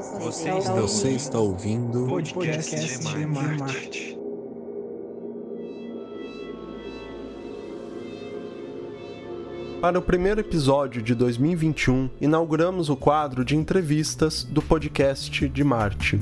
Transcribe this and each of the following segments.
Você está, Você está ouvindo podcast, podcast de Marte. Para o primeiro episódio de 2021, inauguramos o quadro de entrevistas do podcast de Marte.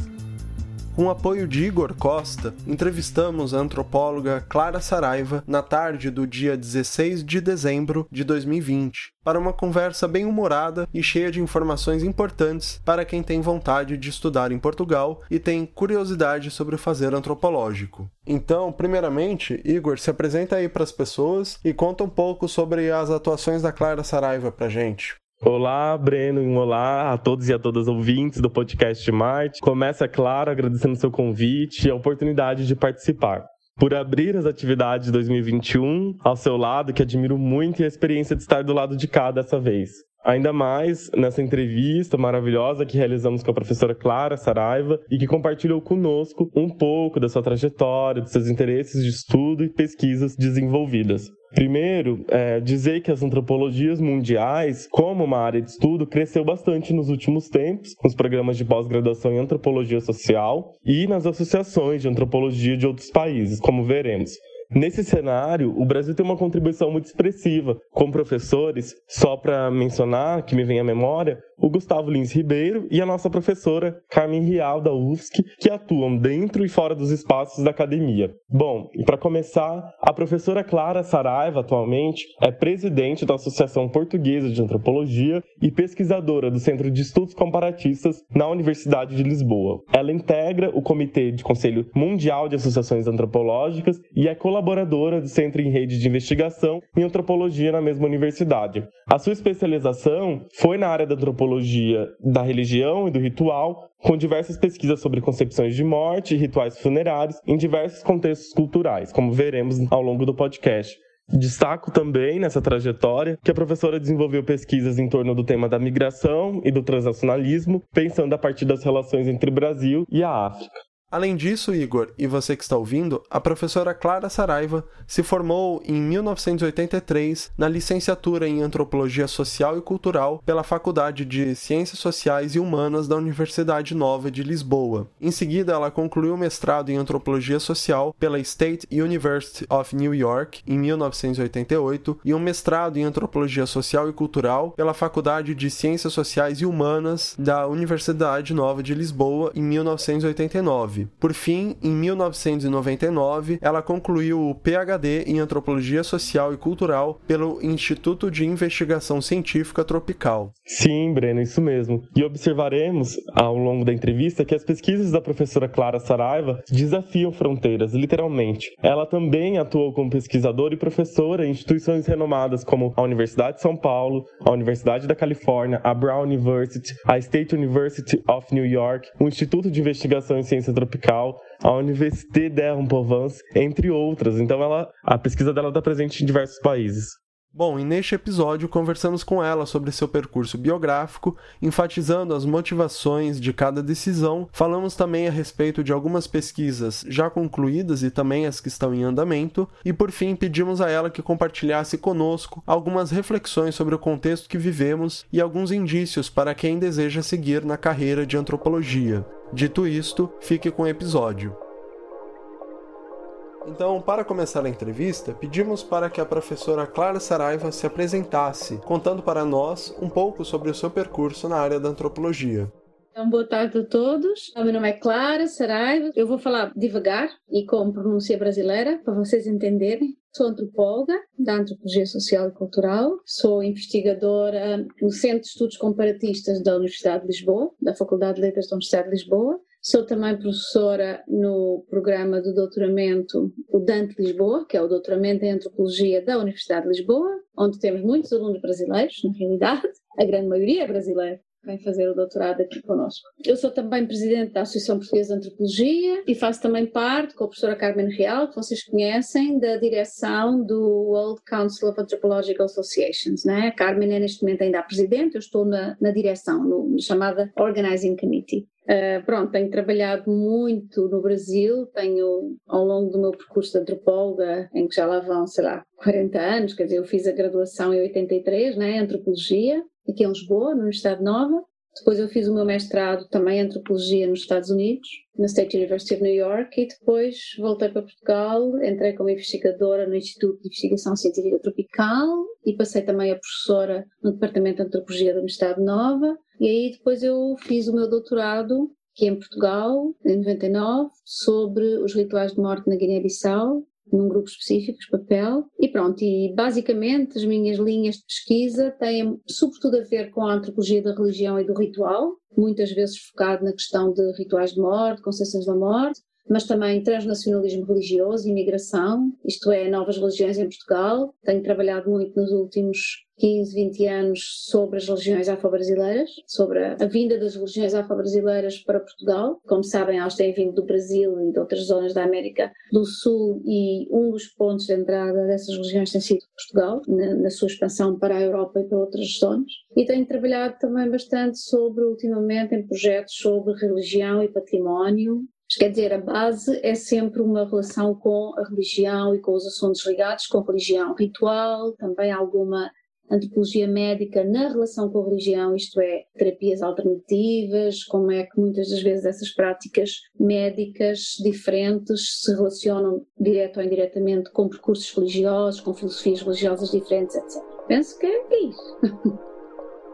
Com o apoio de Igor Costa, entrevistamos a antropóloga Clara Saraiva na tarde do dia 16 de dezembro de 2020, para uma conversa bem humorada e cheia de informações importantes para quem tem vontade de estudar em Portugal e tem curiosidade sobre o fazer antropológico. Então, primeiramente, Igor, se apresenta aí para as pessoas e conta um pouco sobre as atuações da Clara Saraiva para gente. Olá, Breno, e olá a todos e a todas ouvintes do podcast Marte. Começa, claro, agradecendo seu convite e a oportunidade de participar. Por abrir as atividades de 2021 ao seu lado, que admiro muito e a experiência de estar do lado de cá dessa vez. Ainda mais nessa entrevista maravilhosa que realizamos com a professora Clara Saraiva e que compartilhou conosco um pouco da sua trajetória, dos seus interesses de estudo e pesquisas desenvolvidas. Primeiro, é, dizer que as antropologias mundiais, como uma área de estudo, cresceu bastante nos últimos tempos, nos programas de pós-graduação em antropologia social e nas associações de antropologia de outros países, como veremos. Nesse cenário, o Brasil tem uma contribuição muito expressiva, com professores, só para mencionar, que me vem à memória, o Gustavo Lins Ribeiro e a nossa professora Carmen Rial da UFSC, que atuam dentro e fora dos espaços da academia. Bom, e para começar, a professora Clara Saraiva, atualmente, é presidente da Associação Portuguesa de Antropologia e pesquisadora do Centro de Estudos Comparatistas na Universidade de Lisboa. Ela integra o Comitê de Conselho Mundial de Associações Antropológicas e é colaboradora do Centro em Rede de Investigação em Antropologia na mesma universidade. A sua especialização foi na área da antropologia antropologia da religião e do ritual, com diversas pesquisas sobre concepções de morte e rituais funerários em diversos contextos culturais, como veremos ao longo do podcast. Destaco também nessa trajetória que a professora desenvolveu pesquisas em torno do tema da migração e do transnacionalismo, pensando a partir das relações entre o Brasil e a África. Além disso, Igor, e você que está ouvindo, a professora Clara Saraiva se formou em 1983 na licenciatura em Antropologia Social e Cultural pela Faculdade de Ciências Sociais e Humanas da Universidade Nova de Lisboa. Em seguida, ela concluiu o mestrado em Antropologia Social pela State University of New York em 1988 e um mestrado em Antropologia Social e Cultural pela Faculdade de Ciências Sociais e Humanas da Universidade Nova de Lisboa em 1989. Por fim, em 1999, ela concluiu o PhD em Antropologia Social e Cultural pelo Instituto de Investigação Científica Tropical. Sim, Breno, isso mesmo. E observaremos ao longo da entrevista que as pesquisas da professora Clara Saraiva desafiam fronteiras, literalmente. Ela também atuou como pesquisadora e professora em instituições renomadas como a Universidade de São Paulo, a Universidade da Califórnia, a Brown University, a State University of New York, o Instituto de Investigação em Ciência Tropical, a Université d'Aix-en-Provence, entre outras. Então ela, a pesquisa dela está presente em diversos países. Bom, e neste episódio conversamos com ela sobre seu percurso biográfico, enfatizando as motivações de cada decisão. Falamos também a respeito de algumas pesquisas já concluídas e também as que estão em andamento, e por fim pedimos a ela que compartilhasse conosco algumas reflexões sobre o contexto que vivemos e alguns indícios para quem deseja seguir na carreira de antropologia. Dito isto, fique com o episódio. Então, para começar a entrevista, pedimos para que a professora Clara Saraiva se apresentasse, contando para nós um pouco sobre o seu percurso na área da antropologia. Então, boa tarde a todos. Meu nome é Clara Saraiva. Eu vou falar devagar e com pronúncia brasileira, para vocês entenderem. Sou antropóloga da Antropologia Social e Cultural, sou investigadora no Centro de Estudos Comparatistas da Universidade de Lisboa, da Faculdade de Letras da Universidade de Lisboa. Sou também professora no programa de doutoramento, o Dante Lisboa, que é o doutoramento em Antropologia da Universidade de Lisboa, onde temos muitos alunos brasileiros, na realidade, a grande maioria é brasileira vem fazer o doutorado aqui conosco. Eu sou também presidente da Associação Portuguesa de Antropologia e faço também parte, com a professora Carmen Real, que vocês conhecem, da direção do World Council of Anthropological Associations. Né? A Carmen é neste momento ainda a presidente, eu estou na, na direção, no, chamada Organizing Committee. Uh, pronto, tenho trabalhado muito no Brasil, tenho ao longo do meu percurso de antropóloga, em que já lá vão, sei lá, 40 anos, quer dizer, eu fiz a graduação em 83, né, em antropologia, aqui em Lisboa, na Universidade Nova. Depois eu fiz o meu mestrado também em antropologia nos Estados Unidos, na State University of New York, e depois voltei para Portugal, entrei como investigadora no Instituto de Investigação Científica Tropical e passei também a professora no Departamento de Antropologia da Universidade Nova. E aí depois eu fiz o meu doutorado aqui em Portugal, em 99, sobre os rituais de morte na Guiné-Bissau, num grupo específico, papel, e pronto, e basicamente as minhas linhas de pesquisa têm sobretudo a ver com a antropologia da religião e do ritual, muitas vezes focado na questão de rituais de morte, concepções da morte, mas também transnacionalismo religioso, imigração, isto é, novas religiões em Portugal. Tenho trabalhado muito nos últimos 15, 20 anos sobre as religiões afro-brasileiras, sobre a vinda das religiões afro-brasileiras para Portugal. Como sabem, elas têm vindo do Brasil e de outras zonas da América do Sul e um dos pontos de entrada dessas religiões tem sido Portugal, na, na sua expansão para a Europa e para outras zonas. E tenho trabalhado também bastante sobre, ultimamente, em projetos sobre religião e património, Quer dizer, a base é sempre uma relação com a religião e com os assuntos ligados com religião ritual, também alguma antropologia médica na relação com a religião, isto é, terapias alternativas, como é que muitas das vezes essas práticas médicas diferentes se relacionam direto ou indiretamente com percursos religiosos, com filosofias religiosas diferentes, etc. Penso que é isso.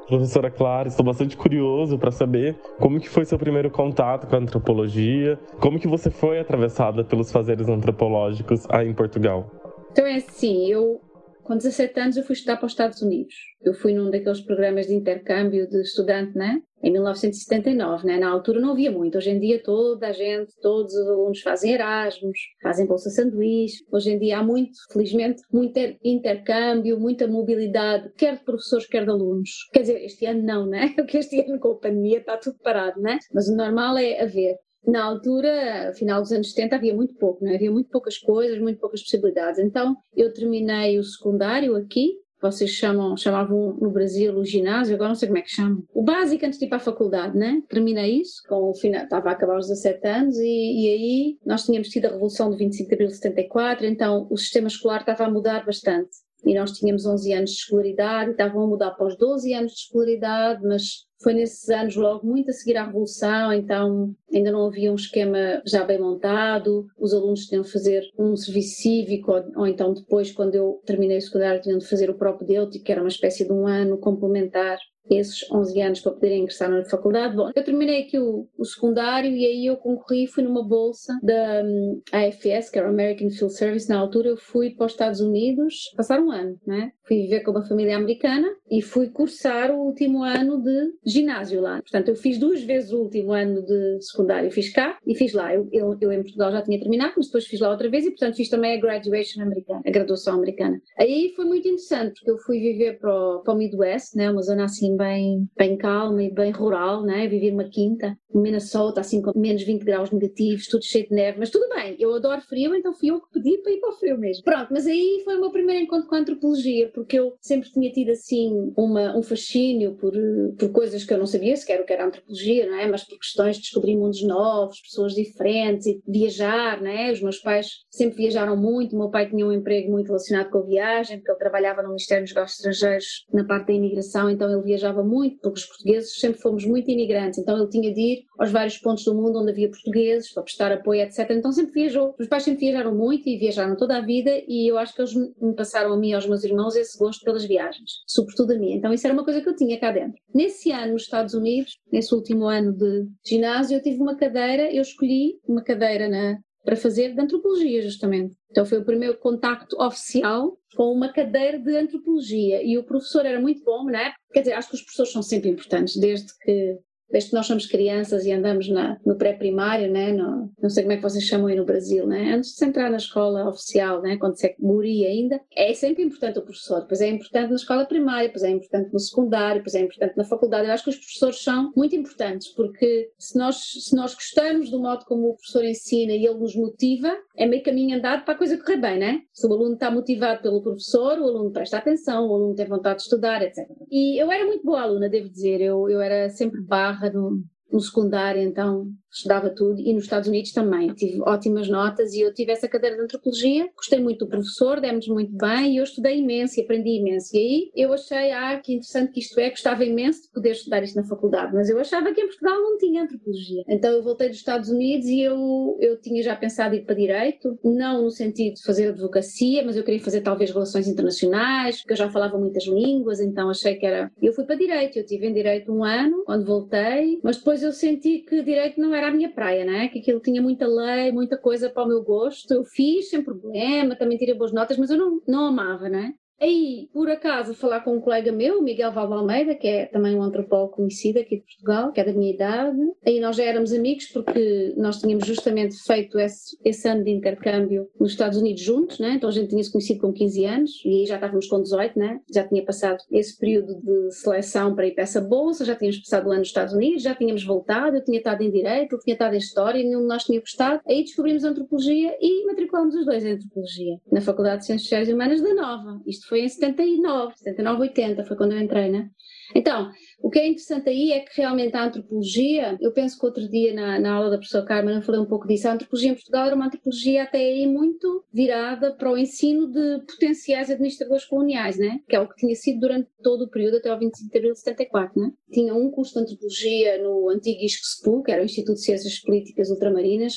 Professora Clara, estou bastante curioso para saber como que foi seu primeiro contato com a antropologia, como que você foi atravessada pelos fazeres antropológicos aí em Portugal. Então é assim, eu com 17 anos eu fui estudar para os Estados Unidos. Eu fui num daqueles programas de intercâmbio de estudante, né? Em 1979, né? Na altura não havia muito. Hoje em dia toda a gente, todos os alunos fazem Erasmus, fazem bolsa sanduíche. Hoje em dia há muito, felizmente, muito intercâmbio, muita mobilidade, quer de professores, quer de alunos. Quer dizer, este ano não, né? Porque este ano com a pandemia está tudo parado, né? Mas o normal é haver. Na altura, final dos anos 70, havia muito pouco, não é? havia muito poucas coisas, muito poucas possibilidades. Então, eu terminei o secundário aqui, vocês chamam, chamavam no Brasil o ginásio, agora não sei como é que chamam. O básico antes de ir para a faculdade, né? Terminei isso, com o final, estava a acabar os 17 anos, e, e aí nós tínhamos tido a Revolução de 25 de Abril de 74, então o sistema escolar estava a mudar bastante. E nós tínhamos 11 anos de escolaridade, estavam a mudar para os 12 anos de escolaridade, mas foi nesses anos logo muito a seguir à Revolução, então ainda não havia um esquema já bem montado, os alunos tinham de fazer um serviço cívico, ou, ou então depois, quando eu terminei o secundário, tinham de fazer o próprio DEUTIC, que era uma espécie de um ano complementar esses 11 anos para poderem ingressar na faculdade. Bom, eu terminei aqui o, o secundário e aí eu concorri, fui numa bolsa da um, AFS, que era American Field Service, na altura eu fui para os Estados Unidos passar um ano, né? Fui viver com uma família americana e fui cursar o último ano de ginásio lá. Portanto, eu fiz duas vezes o último ano de secundário. Fiz cá e fiz lá. Eu, eu, eu em Portugal já tinha terminado, mas depois fiz lá outra vez e, portanto, fiz também a graduation americana, a graduação americana. Aí foi muito interessante, porque eu fui viver para o, para o Midwest, né? uma zona assim bem, bem calma e bem rural, né? viver uma quinta, Minnesota, assim com menos 20 graus negativos, tudo cheio de neve, mas tudo bem, eu adoro frio, então fui eu que pedi para ir para o frio mesmo. Pronto, mas aí foi o meu primeiro encontro com a antropologia, porque eu sempre tinha tido assim uma, um fascínio por, por coisas que eu não sabia sequer o que era antropologia, não é? Mas por questões de descobrir mundos novos, pessoas diferentes e viajar, não é? Os meus pais sempre viajaram muito, o meu pai tinha um emprego muito relacionado com a viagem, porque ele trabalhava no Ministério dos Negócios Estrangeiros na parte da imigração, então ele viajava muito, porque os portugueses sempre fomos muito imigrantes, então ele tinha de ir aos vários pontos do mundo onde havia portugueses para prestar apoio, etc. Então sempre viajou. Os pais sempre viajaram muito e viajaram toda a vida e eu acho que eles me passaram a mim e aos meus irmãos esse gosto pelas viagens, sobretudo a mim. Então isso era uma coisa que eu tinha cá dentro. Nesse ano, nos Estados Unidos, nesse último ano de ginásio, eu tive uma cadeira, eu escolhi uma cadeira na, para fazer de antropologia, justamente. Então foi o primeiro contacto oficial com uma cadeira de antropologia e o professor era muito bom, não é? Quer dizer, acho que os professores são sempre importantes, desde que desde que nós somos crianças e andamos na, no pré-primário, né? No, não sei como é que vocês chamam aí no Brasil, né? antes de entrar na escola oficial, né? quando se é guri ainda, é sempre importante o professor, pois é importante na escola primária, pois é importante no secundário, pois é importante na faculdade. Eu acho que os professores são muito importantes, porque se nós, se nós gostamos do modo como o professor ensina e ele nos motiva, é meio caminho andado para a coisa correr bem, né? Se o aluno está motivado pelo professor, o aluno presta atenção, o aluno tem vontade de estudar, etc. E eu era muito boa aluna, devo dizer, eu, eu era sempre barra no, no secundário, então estudava tudo, e nos Estados Unidos também. Tive ótimas notas e eu tive essa cadeira de antropologia, gostei muito do professor, demos muito bem e eu estudei imenso e aprendi imenso. E aí eu achei, ah, que interessante que isto é, gostava imenso de poder estudar isto na faculdade, mas eu achava que em Portugal não tinha antropologia. Então eu voltei dos Estados Unidos e eu, eu tinha já pensado ir para Direito, não no sentido de fazer advocacia, mas eu queria fazer talvez relações internacionais, porque eu já falava muitas línguas, então achei que era. Eu fui para Direito, eu tive em Direito um ano, quando voltei, mas depois eu senti que Direito não era a minha praia, né? Que aquilo tinha muita lei, muita coisa para o meu gosto. Eu fiz sem problema, também tirei boas notas, mas eu não, não amava, né? Aí, por acaso, falar com um colega meu, Miguel Valdo Almeida, que é também um antropólogo conhecido aqui de Portugal, que é da minha idade. Aí nós já éramos amigos porque nós tínhamos justamente feito esse, esse ano de intercâmbio nos Estados Unidos juntos, né? Então a gente tinha se conhecido com 15 anos e aí já estávamos com 18, né? Já tinha passado esse período de seleção para ir para essa bolsa, já tínhamos passado o ano nos Estados Unidos, já tínhamos voltado, eu tinha estado em Direito, ele tinha estado em História, nenhum de nós tinha gostado. Aí descobrimos Antropologia e matriculamos os dois em Antropologia, na Faculdade de Ciências Sociais e Humanas da Nova. Isto foi em 79, 79, 80, foi quando eu entrei, né? Então, o que é interessante aí é que realmente a antropologia, eu penso que outro dia na, na aula da professora Carmen eu falei um pouco disso, a antropologia em Portugal era uma antropologia até aí muito virada para o ensino de potenciais administradores coloniais, né? Que é o que tinha sido durante todo o período até ao 25 de abril de 74, né? Tinha um curso de antropologia no antigo ISCSPU, que era o Instituto de Ciências Políticas Ultramarinas,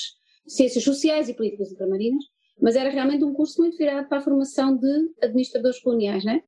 Ciências Sociais e Políticas Ultramarinas, mas era realmente um curso muito virado para a formação de administradores coloniais, né?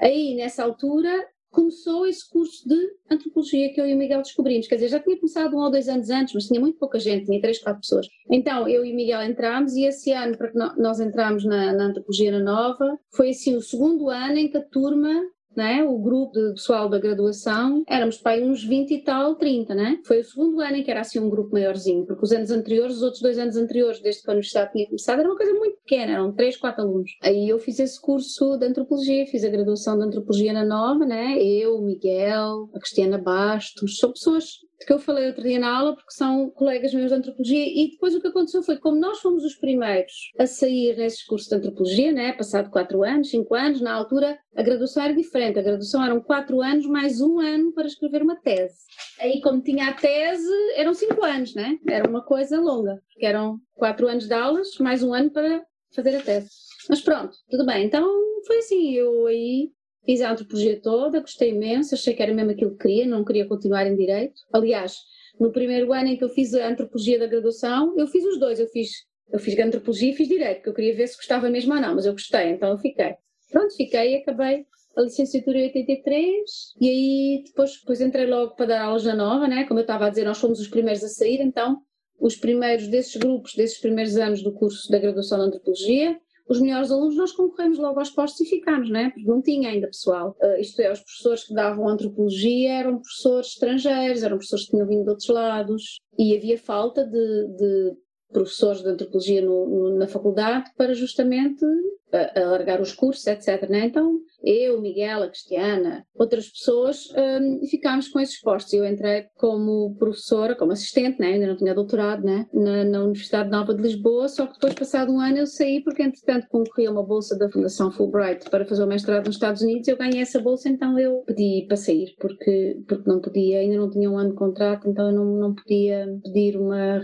Aí, nessa altura, começou esse curso de antropologia que eu e o Miguel descobrimos. Quer dizer, já tinha começado um ou dois anos antes, mas tinha muito pouca gente, tinha três, quatro pessoas. Então, eu e o Miguel entramos e esse ano, para que nós entramos na, na antropologia na nova, foi assim o segundo ano em que a turma né? O grupo de pessoal da graduação, éramos para aí uns 20 e tal, 30, né? Foi o segundo ano em que era assim um grupo maiorzinho, porque os anos anteriores, os outros dois anos anteriores, desde que a universidade tinha começado, era uma coisa muito pequena, eram 3, 4 alunos. Aí eu fiz esse curso de antropologia, fiz a graduação de antropologia na Nova, né? Eu, Miguel, a Cristiana Bastos, são pessoas que eu falei outro dia na aula, porque são colegas meus de antropologia, e depois o que aconteceu foi como nós fomos os primeiros a sair nesses cursos de antropologia, né, passado quatro anos, cinco anos, na altura a graduação era diferente, a graduação eram quatro anos mais um ano para escrever uma tese. Aí, como tinha a tese, eram cinco anos, né? Era uma coisa longa, porque eram quatro anos de aulas, mais um ano para fazer a tese. Mas pronto, tudo bem. Então foi assim, eu aí Fiz a antropologia toda, gostei imenso, achei que era mesmo aquilo que queria, não queria continuar em direito. Aliás, no primeiro ano em que eu fiz a antropologia da graduação, eu fiz os dois, eu fiz, eu fiz antropologia e fiz direito, porque eu queria ver se gostava mesmo ou não, mas eu gostei, então eu fiquei. Pronto, fiquei e acabei a licenciatura em 83 e aí depois, depois entrei logo para dar aulas na nova, né? Como eu estava a dizer, nós fomos os primeiros a sair, então os primeiros desses grupos, desses primeiros anos do curso da graduação de antropologia, os melhores alunos nós concorremos logo aos postos e ficámos, não é? Porque não tinha ainda pessoal. Uh, isto é, os professores que davam antropologia eram professores estrangeiros, eram professores que tinham vindo de outros lados e havia falta de, de professores de antropologia no, no, na faculdade para justamente alargar os cursos, etc. Né? Então, eu, Miguel, a Cristiana, outras pessoas, um, ficámos com esses postos. Eu entrei como professora, como assistente, né? ainda não tinha doutorado, né? Na, na, Universidade Nova de Lisboa, só que depois, passado um ano, eu saí porque, entretanto, concorri a uma bolsa da Fundação Fulbright para fazer o mestrado nos Estados Unidos. Eu ganhei essa bolsa, então eu pedi para sair, porque, porque não podia, ainda não tinha um ano de contrato, então eu não, não podia pedir uma,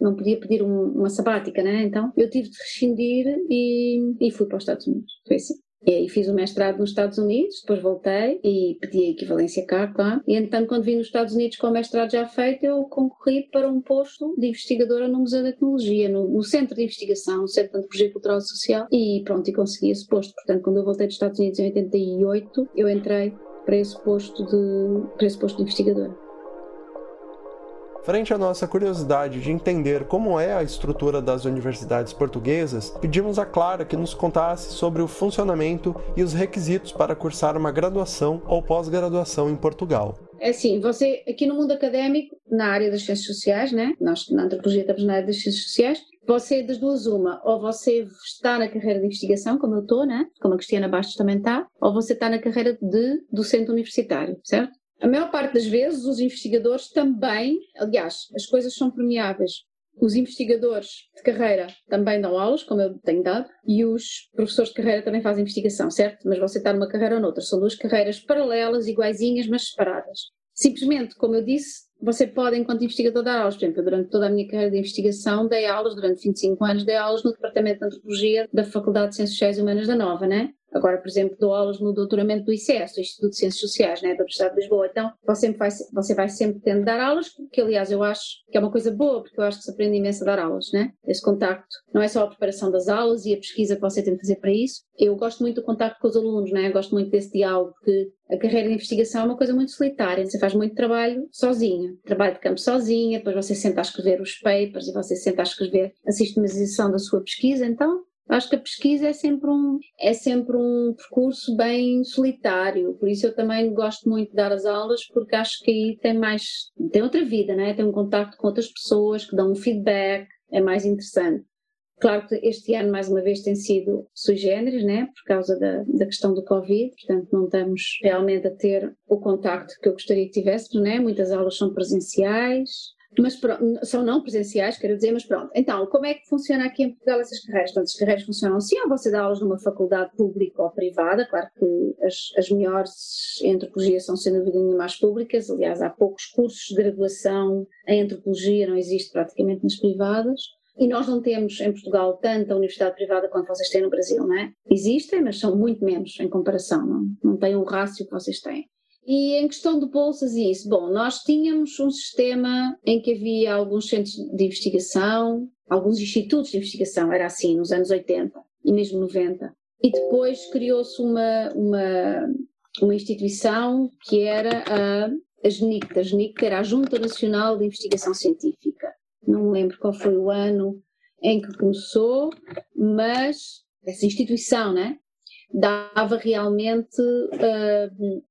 não podia pedir uma sabática, né? Então eu tive de rescindir e, e fui para os Estados Unidos. Foi assim. E aí fiz o mestrado nos Estados Unidos, depois voltei e pedi a equivalência cá, claro. E então, quando vim nos Estados Unidos com o mestrado já feito, eu concorri para um posto de investigadora no Museu da Tecnologia, no, no Centro de Investigação, no Centro de Antropologia Cultural e Social, e pronto, e consegui esse posto. Portanto, quando eu voltei dos Estados Unidos em 88, eu entrei para esse posto de, para esse posto de investigadora. Frente à nossa curiosidade de entender como é a estrutura das universidades portuguesas, pedimos a Clara que nos contasse sobre o funcionamento e os requisitos para cursar uma graduação ou pós-graduação em Portugal. É assim, você aqui no mundo académico, na área das ciências sociais, né? Nós na antropologia estamos na área das ciências sociais, você das duas uma, ou você está na carreira de investigação, como eu estou, né? Como a Cristiana Bastos também está, ou você está na carreira de docente universitário, certo? A maior parte das vezes, os investigadores também, aliás, as coisas são permeáveis. Os investigadores de carreira também dão aulas, como eu tenho dado, e os professores de carreira também fazem investigação, certo? Mas você está numa carreira ou noutra. São duas carreiras paralelas, iguaizinhas, mas separadas. Simplesmente, como eu disse, você pode, enquanto investigador, dar aulas. Por exemplo, durante toda a minha carreira de investigação, dei aulas, durante 25 anos, dei aulas no Departamento de Antropologia da Faculdade de Ciências Sociais e Humanas da Nova, né? Agora, por exemplo, dou aulas no doutoramento do ICS, do Instituto de Ciências Sociais, né, da Universidade de Lisboa. Então, você vai, você vai sempre tendo dar aulas, que aliás eu acho que é uma coisa boa, porque eu acho que se aprende imenso a dar aulas, né? Esse contacto. Não é só a preparação das aulas e a pesquisa que você tem de fazer para isso. Eu gosto muito do contacto com os alunos, né? Eu gosto muito desse diálogo, porque a carreira de investigação é uma coisa muito solitária. Você faz muito trabalho sozinha, trabalho de campo sozinha, depois você senta a escrever os papers e você senta a escrever a sistematização da sua pesquisa. Então, Acho que a pesquisa é sempre um é sempre um percurso bem solitário, por isso eu também gosto muito de dar as aulas porque acho que aí tem mais tem outra vida, né? Tem um contacto com outras pessoas que dão um feedback, é mais interessante. Claro que este ano, mais uma vez, tem sido sui generis, né, por causa da, da questão do Covid, portanto não estamos realmente a ter o contacto que eu gostaria que tivéssemos, né, muitas aulas são presenciais, mas são não presenciais, quero dizer, mas pronto. Então, como é que funciona aqui em Portugal essas carreiras? Portanto, as carreiras funcionam assim, ou você dá aulas numa faculdade pública ou privada, claro que as, as melhores em antropologia são, sem dúvida as públicas, aliás, há poucos cursos de graduação em antropologia, não existe praticamente nas privadas. E nós não temos em Portugal tanta universidade privada quanto vocês têm no Brasil, não é? Existem, mas são muito menos em comparação, não, não têm o rácio que vocês têm. E em questão de bolsas e isso, bom, nós tínhamos um sistema em que havia alguns centros de investigação, alguns institutos de investigação, era assim, nos anos 80 e mesmo 90. E depois criou-se uma, uma, uma instituição que era a, a GNICT. A GNICT era a Junta Nacional de Investigação Científica. Não me lembro qual foi o ano em que começou, mas essa instituição, né? Dava realmente uh,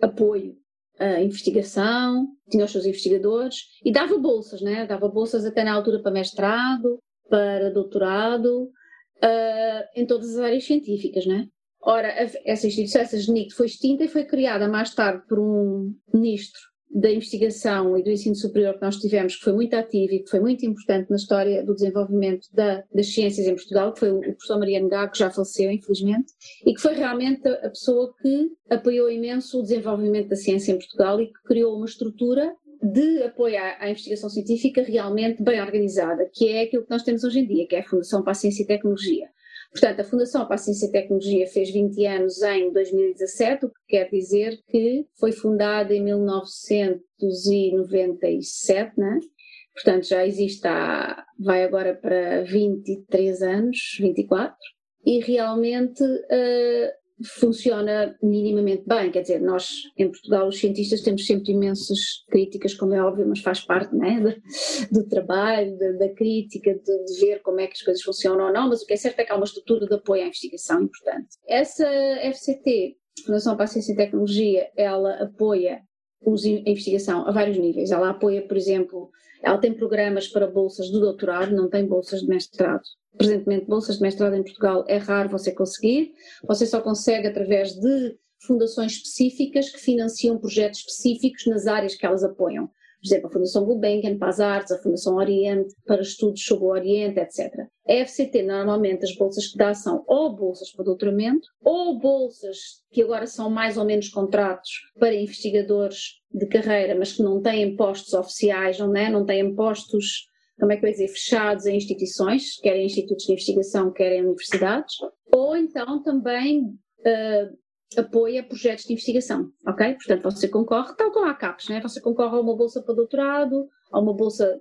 apoio à investigação, tinha os seus investigadores e dava bolsas, né? Dava bolsas até na altura para mestrado, para doutorado, uh, em todas as áreas científicas, né? Ora, essa instituição, essa GNIC, foi extinta e foi criada mais tarde por um ministro da investigação e do ensino superior que nós tivemos, que foi muito ativo e que foi muito importante na história do desenvolvimento da, das ciências em Portugal, que foi o, professor Mariano Gago, que já faleceu, infelizmente, e que foi realmente a, pessoa que apoiou imenso o desenvolvimento da ciência em Portugal e que criou uma estrutura de apoio à, investigação científica realmente bem organizada, que é aquilo que nós temos hoje em dia, que é a Fundação para a Ciência e Tecnologia. Portanto, a Fundação para a Ciência e Tecnologia fez 20 anos em 2017, o que quer dizer que foi fundada em 1997, né? Portanto, já existe há, vai agora para 23 anos, 24, e realmente uh, funciona minimamente bem. Quer dizer, nós em Portugal, os cientistas, temos sempre imensas críticas, como é óbvio, mas faz parte né, do, do trabalho, da, da crítica, de, de, ver como é que as coisas funcionam ou não. Mas o que é certo é que há uma estrutura de apoio à investigação importante. Essa FCT, Fundação para a Ciência e Tecnologia, ela apoia a investigação a vários níveis. Ela apoia, por exemplo, ela tem programas para bolsas de doutorado, não tem bolsas de mestrado presentemente bolsas de mestrado em Portugal é raro você conseguir, você só consegue através de fundações específicas que financiam projetos específicos nas áreas que elas apoiam. Por exemplo, a Fundação Gulbenkian para as artes, a Fundação Oriente para estudos sobre o Oriente, etc. A FCT, normalmente, as bolsas que dá são ou bolsas para doutoramento, ou bolsas que agora são mais ou menos contratos para investigadores de carreira, mas que não têm postos oficiais, não, é? não têm postos como é que eu dizer, fechados em instituições, querem institutos de investigação, querem universidades, ou então também uh, apoia projetos de investigação, ok? Portanto, você concorre, tal como a CAPES, né? Você concorre a uma bolsa para doutorado, a uma bolsa,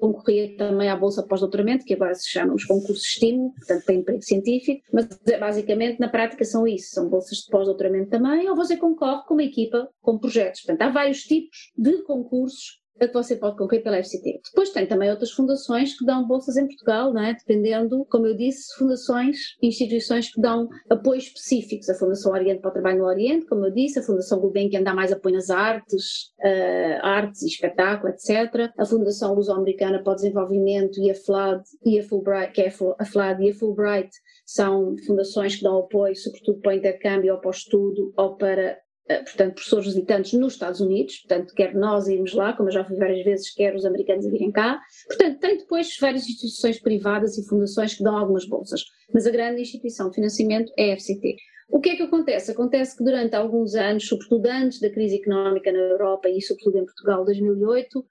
concorria também à bolsa pós-doutoramento, que agora se chama os concursos estímulo, portanto tem emprego científico, mas basicamente na prática são isso, são bolsas de pós-doutoramento também, ou você concorre com uma equipa com projetos. Portanto, há vários tipos de concursos que você pode concorrer pela FCT. Depois tem também outras fundações que dão bolsas em Portugal, não é? dependendo, como eu disse, fundações, instituições que dão apoios específicos. A Fundação Oriente para o Trabalho no Oriente, como eu disse, a Fundação Gulbenkian dá mais apoio nas artes, uh, artes e espetáculo, etc. A Fundação Luso-Americana para o Desenvolvimento e a FLAD e a Fulbright, que é a FLAD e a Fulbright, são fundações que dão apoio, sobretudo para o intercâmbio ou para o estudo ou para portanto, professores visitantes nos Estados Unidos, portanto, quer nós irmos lá, como eu já fui várias vezes, quer os americanos virem cá. Portanto, tem depois várias instituições privadas e fundações que dão algumas bolsas, mas a grande instituição de financiamento é a FCT. O que é que acontece? Acontece que durante alguns anos, sobretudo antes da crise económica na Europa e sobretudo em Portugal, 2008,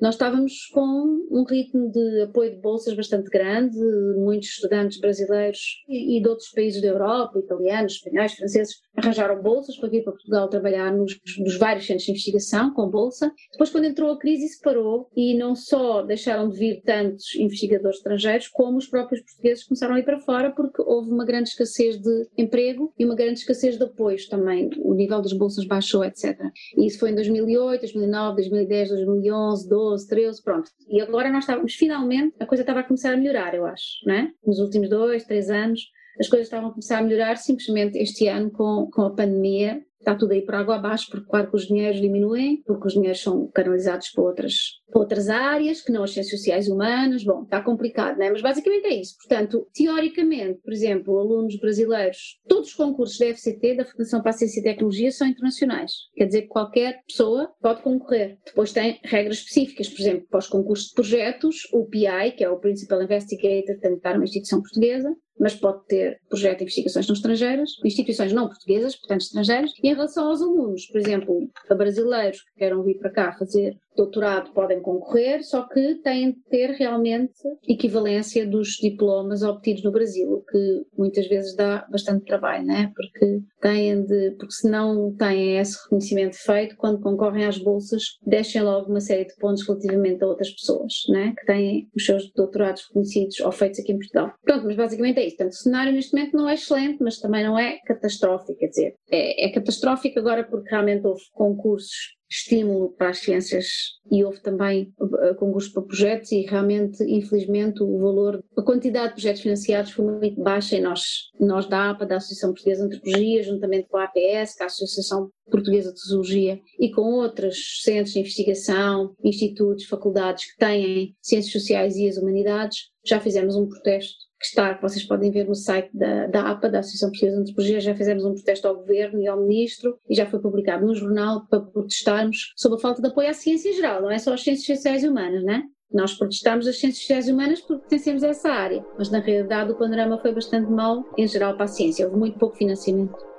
nós estávamos com um ritmo de apoio de bolsas bastante grande, muitos estudantes brasileiros e, de outros países da Europa, italianos, espanhóis, franceses, arranjaram bolsas para vir para Portugal trabalhar nos, nos, vários centros de investigação com bolsa. Depois, quando entrou a crise, isso parou e não só deixaram de vir tantos investigadores estrangeiros, como os próprios portugueses começaram a ir para fora porque houve uma grande escassez de emprego e uma grande escassez de apoios também. O nível das bolsas baixou, etc. E isso foi em 2008, 2009, 2010, 2011, 12, 13, pronto. E agora nós estávamos, finalmente, a coisa estava a começar a melhorar, eu acho, né? Nos últimos dois, três anos as coisas estavam a começar a melhorar simplesmente este ano com, com a pandemia. Está tudo aí por água abaixo, porque claro que os dinheiros diminuem, porque os dinheiros são canalizados para outras, para outras áreas, que não as ciências sociais humanas. Bom, está complicado, não é? Mas basicamente é isso. Portanto, teoricamente, por exemplo, alunos brasileiros, todos os concursos da FCT, da Fundação para a Ciência e Tecnologia, são internacionais. Quer dizer que qualquer pessoa pode concorrer. Depois tem regras específicas, por exemplo, para os concursos de projetos, o PI, que é o Principal Investigator, tem que estar numa instituição portuguesa, mas pode ter projeto de investigações não estrangeiras, instituições não portuguesas, portanto estrangeiras, e em relação aos alunos, por exemplo, a brasileiros que queiram vir para cá fazer doutorado podem concorrer, só que têm de ter realmente equivalência dos diplomas obtidos no Brasil, o que muitas vezes dá bastante trabalho, né? Porque têm de, porque se não têm esse reconhecimento feito, quando concorrem às bolsas, deixem logo uma série de pontos relativamente a outras pessoas, né? Que têm os seus doutorados reconhecidos ou feitos aqui em Portugal. Pronto, mas basicamente é isso. Portanto, o cenário neste momento não é excelente, mas também não é catastrófico, quer dizer, é, é catastrófico agora porque realmente houve concursos estímulo para as ciências e houve também uh, concursos para projetos e realmente, infelizmente, o valor, a quantidade de projetos financiados foi muito baixa e nós, nós da APA, da Associação Portuguesa de Antropologia, juntamente com a APS, com a Associação Portuguesa de Zoologia e com outros centros de investigação, institutos, faculdades que têm ciências sociais e as humanidades, já fizemos um protesto que está, que vocês podem ver no site da, da APA, da Associação Portuguesa de Antropologia, já fizemos um protesto ao Governo e ao Ministro e já foi publicado no jornal para protestarmos sobre a falta de apoio à ciência em geral, não é só às ciências sociais e humanas, né? Nós protestamos as ciências sociais e humanas porque pertencemos a essa área, mas na realidade o panorama foi bastante mau em geral para a ciência, houve muito pouco financiamento.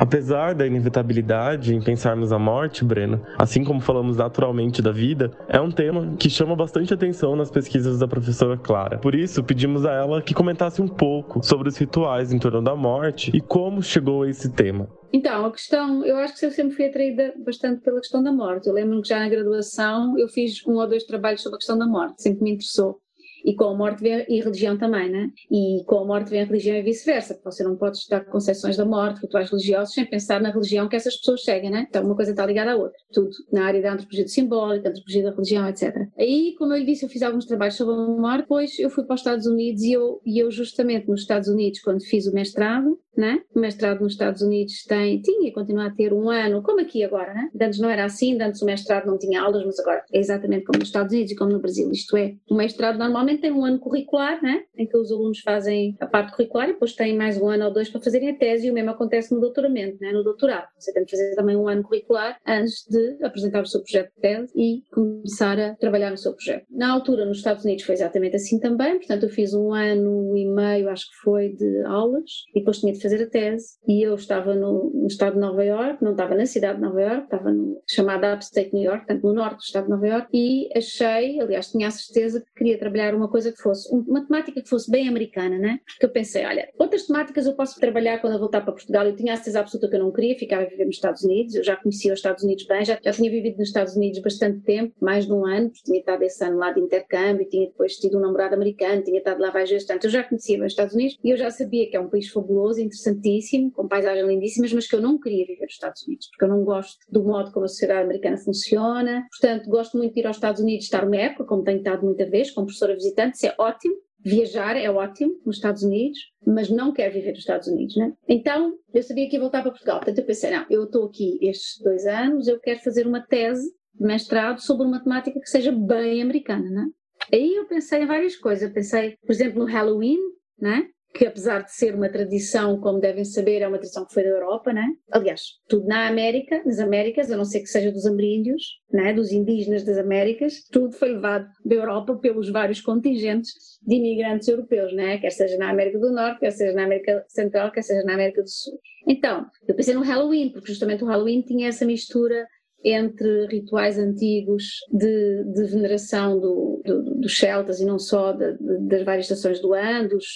Apesar da inevitabilidade em pensarmos a morte, Breno, assim como falamos naturalmente da vida, é um tema que chama bastante atenção nas pesquisas da professora Clara. Por isso, pedimos a ela que comentasse um pouco sobre os rituais em torno da morte e como chegou a esse tema. Então, a questão, eu acho que eu sempre fui atraída bastante pela questão da morte. Eu lembro-me que já na graduação eu fiz um ou dois trabalhos sobre a questão da morte, sempre me interessou. E com a morte vem e religião também, né? E com a morte vem a religião e vice-versa, porque você não pode estudar concepções da morte, rituais religiosos, sem pensar na religião que essas pessoas seguem, né? Então uma coisa está ligada à outra. Tudo na área da antropologia do simbólico, antropologia da religião, etc. Aí, como eu lhe disse, eu fiz alguns trabalhos sobre a morte, depois eu fui para os Estados Unidos e eu, e eu justamente nos Estados Unidos, quando fiz o mestrado, né? O mestrado nos Estados Unidos tem, tinha e continua a ter um ano, como aqui agora, né? Antes não era assim, antes o mestrado não tinha aulas, mas agora é exatamente como nos Estados Unidos e como no Brasil. Isto é, o mestrado normalmente tem um ano curricular, né? Em que os alunos fazem a parte curricular e depois têm mais um ano ou dois para fazerem a tese e o mesmo acontece no doutoramento, né? No doutorado. Você tem que fazer também um ano curricular antes de apresentar o seu projeto de tese e começar a trabalhar no seu projeto. Na altura, nos Estados Unidos foi exatamente assim também, portanto eu fiz um ano e meio, acho que foi, de aulas e depois tinha de fazer a tese. E eu estava no, no, estado de Nova York, não estava na cidade de Nova York, estava no chamado Upstate New York, portanto no norte do estado de Nova York e achei, aliás tinha a certeza que queria trabalhar uma coisa que fosse, uma temática que fosse bem americana, né? Porque eu pensei, olha, outras temáticas eu posso trabalhar quando eu voltar para Portugal, eu tinha a certeza absoluta que eu não queria ficar a viver nos Estados Unidos, eu já conhecia os Estados Unidos bem, já, já tinha vivido nos Estados Unidos bastante tempo, mais de um ano, porque tinha estado esse ano lá de intercâmbio, tinha depois tido um namorado americano, tinha estado lá várias vezes, portanto eu já conhecia bem os Estados Unidos e eu já sabia que é um país fabuloso, interessantíssimo, com paisagens lindíssimas, mas que eu não queria viver nos Estados Unidos, porque eu não gosto do modo como a sociedade americana funciona. Portanto, gosto muito de ir aos Estados Unidos, estar uma época, como tenho estado muita vez, como professora visitante, isso é ótimo. Viajar é ótimo nos Estados Unidos, mas não quero viver nos Estados Unidos, né? Então, eu sabia que ia voltar para Portugal. Portanto, eu pensei, não, eu estou aqui estes dois anos, eu quero fazer uma tese de mestrado sobre uma temática que seja bem americana, né? Aí eu pensei em várias coisas. Eu pensei, por exemplo, no Halloween, né? Que apesar de ser uma tradição, como devem saber, é uma tradição que foi da Europa, né? Aliás, tudo na América, nas Américas, a não ser que seja dos ameríndios, né? dos indígenas das Américas, tudo foi levado da Europa pelos vários contingentes de imigrantes europeus, né? Quer seja na América do Norte, quer seja na América Central, quer seja na América do Sul. Então, eu pensei no Halloween, porque justamente o Halloween tinha essa mistura entre rituais antigos de, de veneração do, do, dos celtas e não só de, das várias estações do ano, dos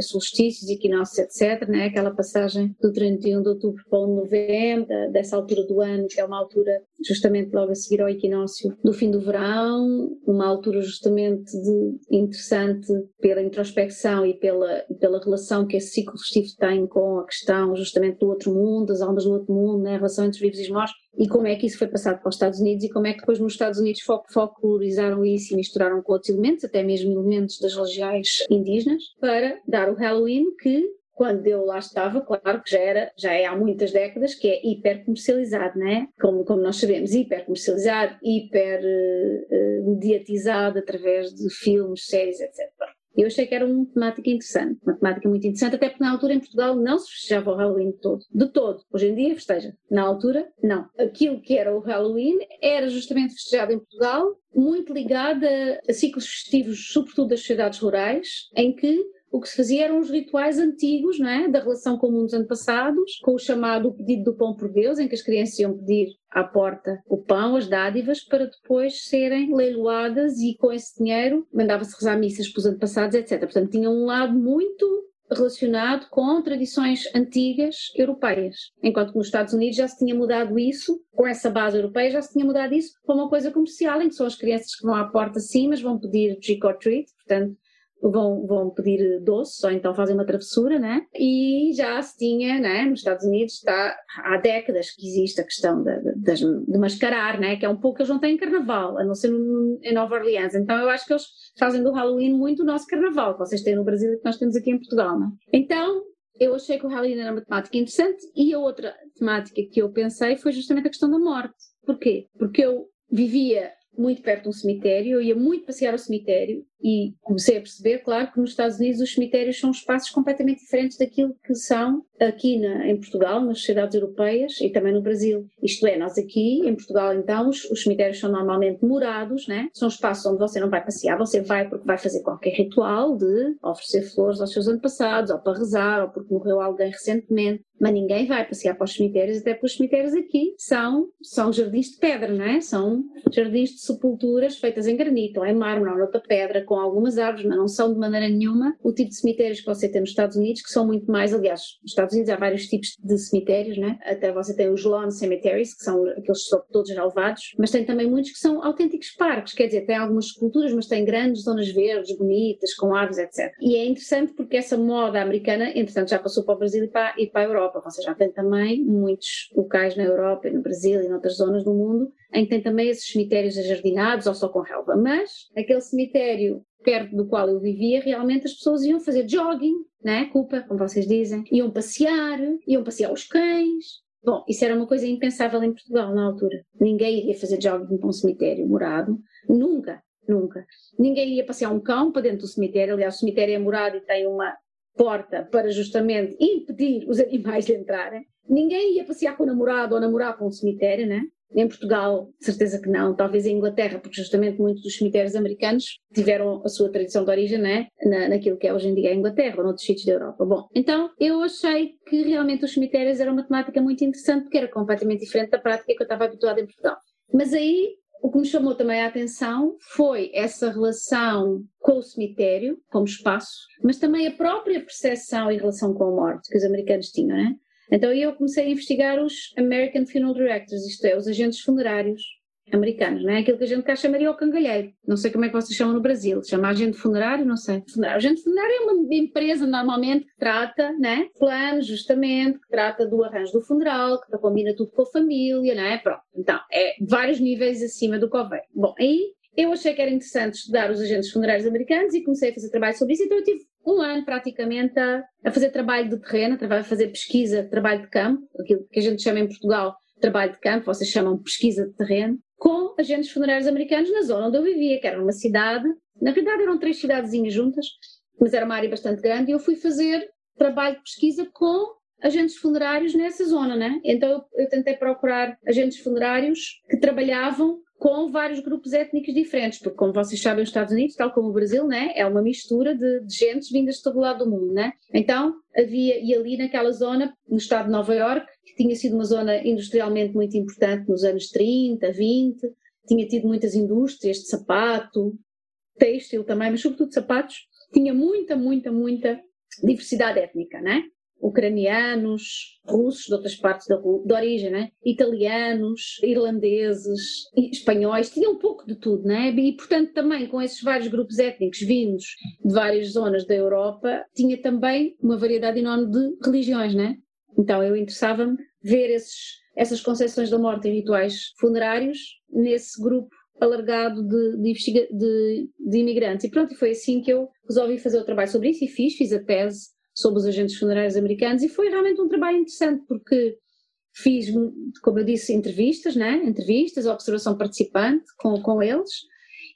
solstícios, equinócios, etc. Né? Aquela passagem do 31 de outubro para o novembro, dessa altura do ano, que é uma altura justamente logo a seguir ao equinócio do fim do verão, uma altura justamente de, interessante pela introspecção e pela, pela relação que esse ciclo festivo tem com a questão justamente do outro mundo, das almas do outro mundo, né? a relação entre os vivos e os mortos e como é que isso foi passado para os Estados Unidos e como é que depois nos Estados Unidos folclorizaram isso e misturaram com outros elementos, até mesmo elementos das religiões indígenas, para dar o Halloween que quando eu lá estava, claro que já era, já é há muitas décadas que é hiper comercializado, né? Como, como nós sabemos, hiper comercializado, hiper uh, mediatizado através de filmes, séries, etc. Eu achei que era uma temática interessante, uma temática muito interessante, até porque na altura em Portugal não se festejava o Halloween de todo. De todo. Hoje em dia festeja. Na altura, não. Aquilo que era o Halloween era justamente festejado em Portugal, muito ligado a, a ciclos festivos, sobretudo das sociedades rurais, em que o que se fazia eram os rituais antigos, não é? Da relação com mundo antepassados, com o chamado pedido do pão por Deus, em que as crianças iam pedir à porta o pão, as dádivas, para depois serem leiloadas e com esse dinheiro mandava-se rezar missas para os antepassados, etc. Portanto, tinha um lado muito relacionado com tradições antigas europeias. Enquanto que nos Estados Unidos já se tinha mudado isso, com essa base europeia já se tinha mudado isso para uma coisa comercial, em que são as crianças que vão à porta sim, mas vão pedir trick or treat, portanto vão, vão pedir doces ou então fazem uma travessura, né? E já se tinha, né? Nos Estados Unidos está há décadas que existe a questão de, de, de mascarar, né? Que é um pouco eles não têm carnaval, a não ser em Nova Orleans. Então eu acho que eles fazem do Halloween muito o nosso carnaval, que vocês têm no Brasil e que nós temos aqui em Portugal, né? Então eu achei que o Halloween era uma temática interessante e a outra temática que eu pensei foi justamente a questão da morte. Porquê? Porque eu vivia muito perto de um cemitério, eu ia muito passear ao cemitério e comecei a perceber, claro, que nos Estados Unidos os cemitérios são espaços completamente diferentes daquilo que são aqui na, em Portugal, nas sociedades europeias e também no Brasil. Isto é, nós aqui em Portugal, então, os, os cemitérios são normalmente morados, né? são espaços onde você não vai passear, você vai porque vai fazer qualquer ritual de oferecer flores aos seus antepassados, ou para rezar, ou porque morreu alguém recentemente. Mas ninguém vai passear para os cemitérios, até porque os cemitérios aqui são, são jardins de pedra, não é? São jardins de sepulturas feitas em granito, ou em mármore, ou outra pedra, com algumas árvores, mas não são de maneira nenhuma o tipo de cemitérios que você tem nos Estados Unidos, que são muito mais, aliás, nos Estados Unidos há vários tipos de cemitérios, né? Até você tem os lawn cemeteries, que são aqueles todos relevados, mas tem também muitos que são autênticos parques, quer dizer, tem algumas esculturas, mas tem grandes zonas verdes, bonitas, com árvores, etc. E é interessante porque essa moda americana, entretanto, já passou para o Brasil e para, e para a Europa. Você já tem também muitos locais na Europa e no Brasil e noutras zonas do mundo em que tem também esses cemitérios ajardinados ou só com relva. Mas aquele cemitério perto do qual eu vivia, realmente as pessoas iam fazer jogging, né? Culpa, como vocês dizem, iam passear, iam passear os cães. Bom, isso era uma coisa impensável em Portugal na altura. Ninguém iria fazer jogging para um cemitério morado, nunca, nunca. Ninguém ia passear um cão para dentro do cemitério, aliás, o cemitério é morado e tem uma porta para justamente impedir os animais de entrarem. Ninguém ia passear com o namorado ou namorar para um cemitério, né? Em Portugal, certeza que não. Talvez em Inglaterra, porque justamente muitos dos cemitérios americanos tiveram a sua tradição de origem né? Na, naquilo que é hoje em dia a Inglaterra ou noutros sítios da Europa. Bom, então eu achei que realmente os cemitérios eram uma temática muito interessante, porque era completamente diferente da prática que eu estava habituada em Portugal. Mas aí o que me chamou também a atenção foi essa relação com o cemitério, como espaço, mas também a própria percepção em relação com a morte que os americanos tinham, né? Então eu comecei a investigar os American Funeral Directors, isto é, os agentes funerários americanos, não é? Aquilo que a gente cá chamaria o cangalheiro. Não sei como é que vocês chamam no Brasil. Chama agente funerário? Não sei. Funerário. Agente funerário é uma empresa normalmente que trata, né? Planos, justamente, que trata do arranjo do funeral, que combina tudo com a família, não é? Pronto. Então, é vários níveis acima do coveiro. Bom, aí eu achei que era interessante estudar os agentes funerários americanos e comecei a fazer trabalho sobre isso, então eu tive um ano praticamente a, a fazer trabalho de terreno, a fazer pesquisa, trabalho de campo, aquilo que a gente chama em Portugal trabalho de campo, vocês chamam pesquisa de terreno, com agentes funerários americanos na zona onde eu vivia, que era numa cidade, na verdade eram três cidadezinhas juntas, mas era uma área bastante grande, e eu fui fazer trabalho de pesquisa com agentes funerários nessa zona, né? Então eu, eu tentei procurar agentes funerários que trabalhavam com vários grupos étnicos diferentes, porque como vocês sabem, os Estados Unidos, tal como o Brasil, né, é uma mistura de, de gentes vindas de todo lado do mundo, né? Então havia e ali naquela zona, no estado de Nova York, que tinha sido uma zona industrialmente muito importante nos anos 30, 20, tinha tido muitas indústrias de sapato, têxtil também, mas sobretudo sapatos, tinha muita, muita, muita diversidade étnica, né? Ucranianos, russos de outras partes da, da origem, né? italianos, irlandeses, espanhóis, tinha um pouco de tudo, né? E portanto também com esses vários grupos étnicos vindos de várias zonas da Europa, tinha também uma variedade enorme de religiões, né? Então eu interessava-me ver esses, essas concepções da morte e rituais funerários nesse grupo alargado de, de, de, de imigrantes. E pronto, foi assim que eu resolvi fazer o trabalho sobre isso e fiz, fiz a tese sobre os agentes funerários americanos e foi realmente um trabalho interessante porque fiz, como eu disse, entrevistas, né? entrevistas, observação participante com, com eles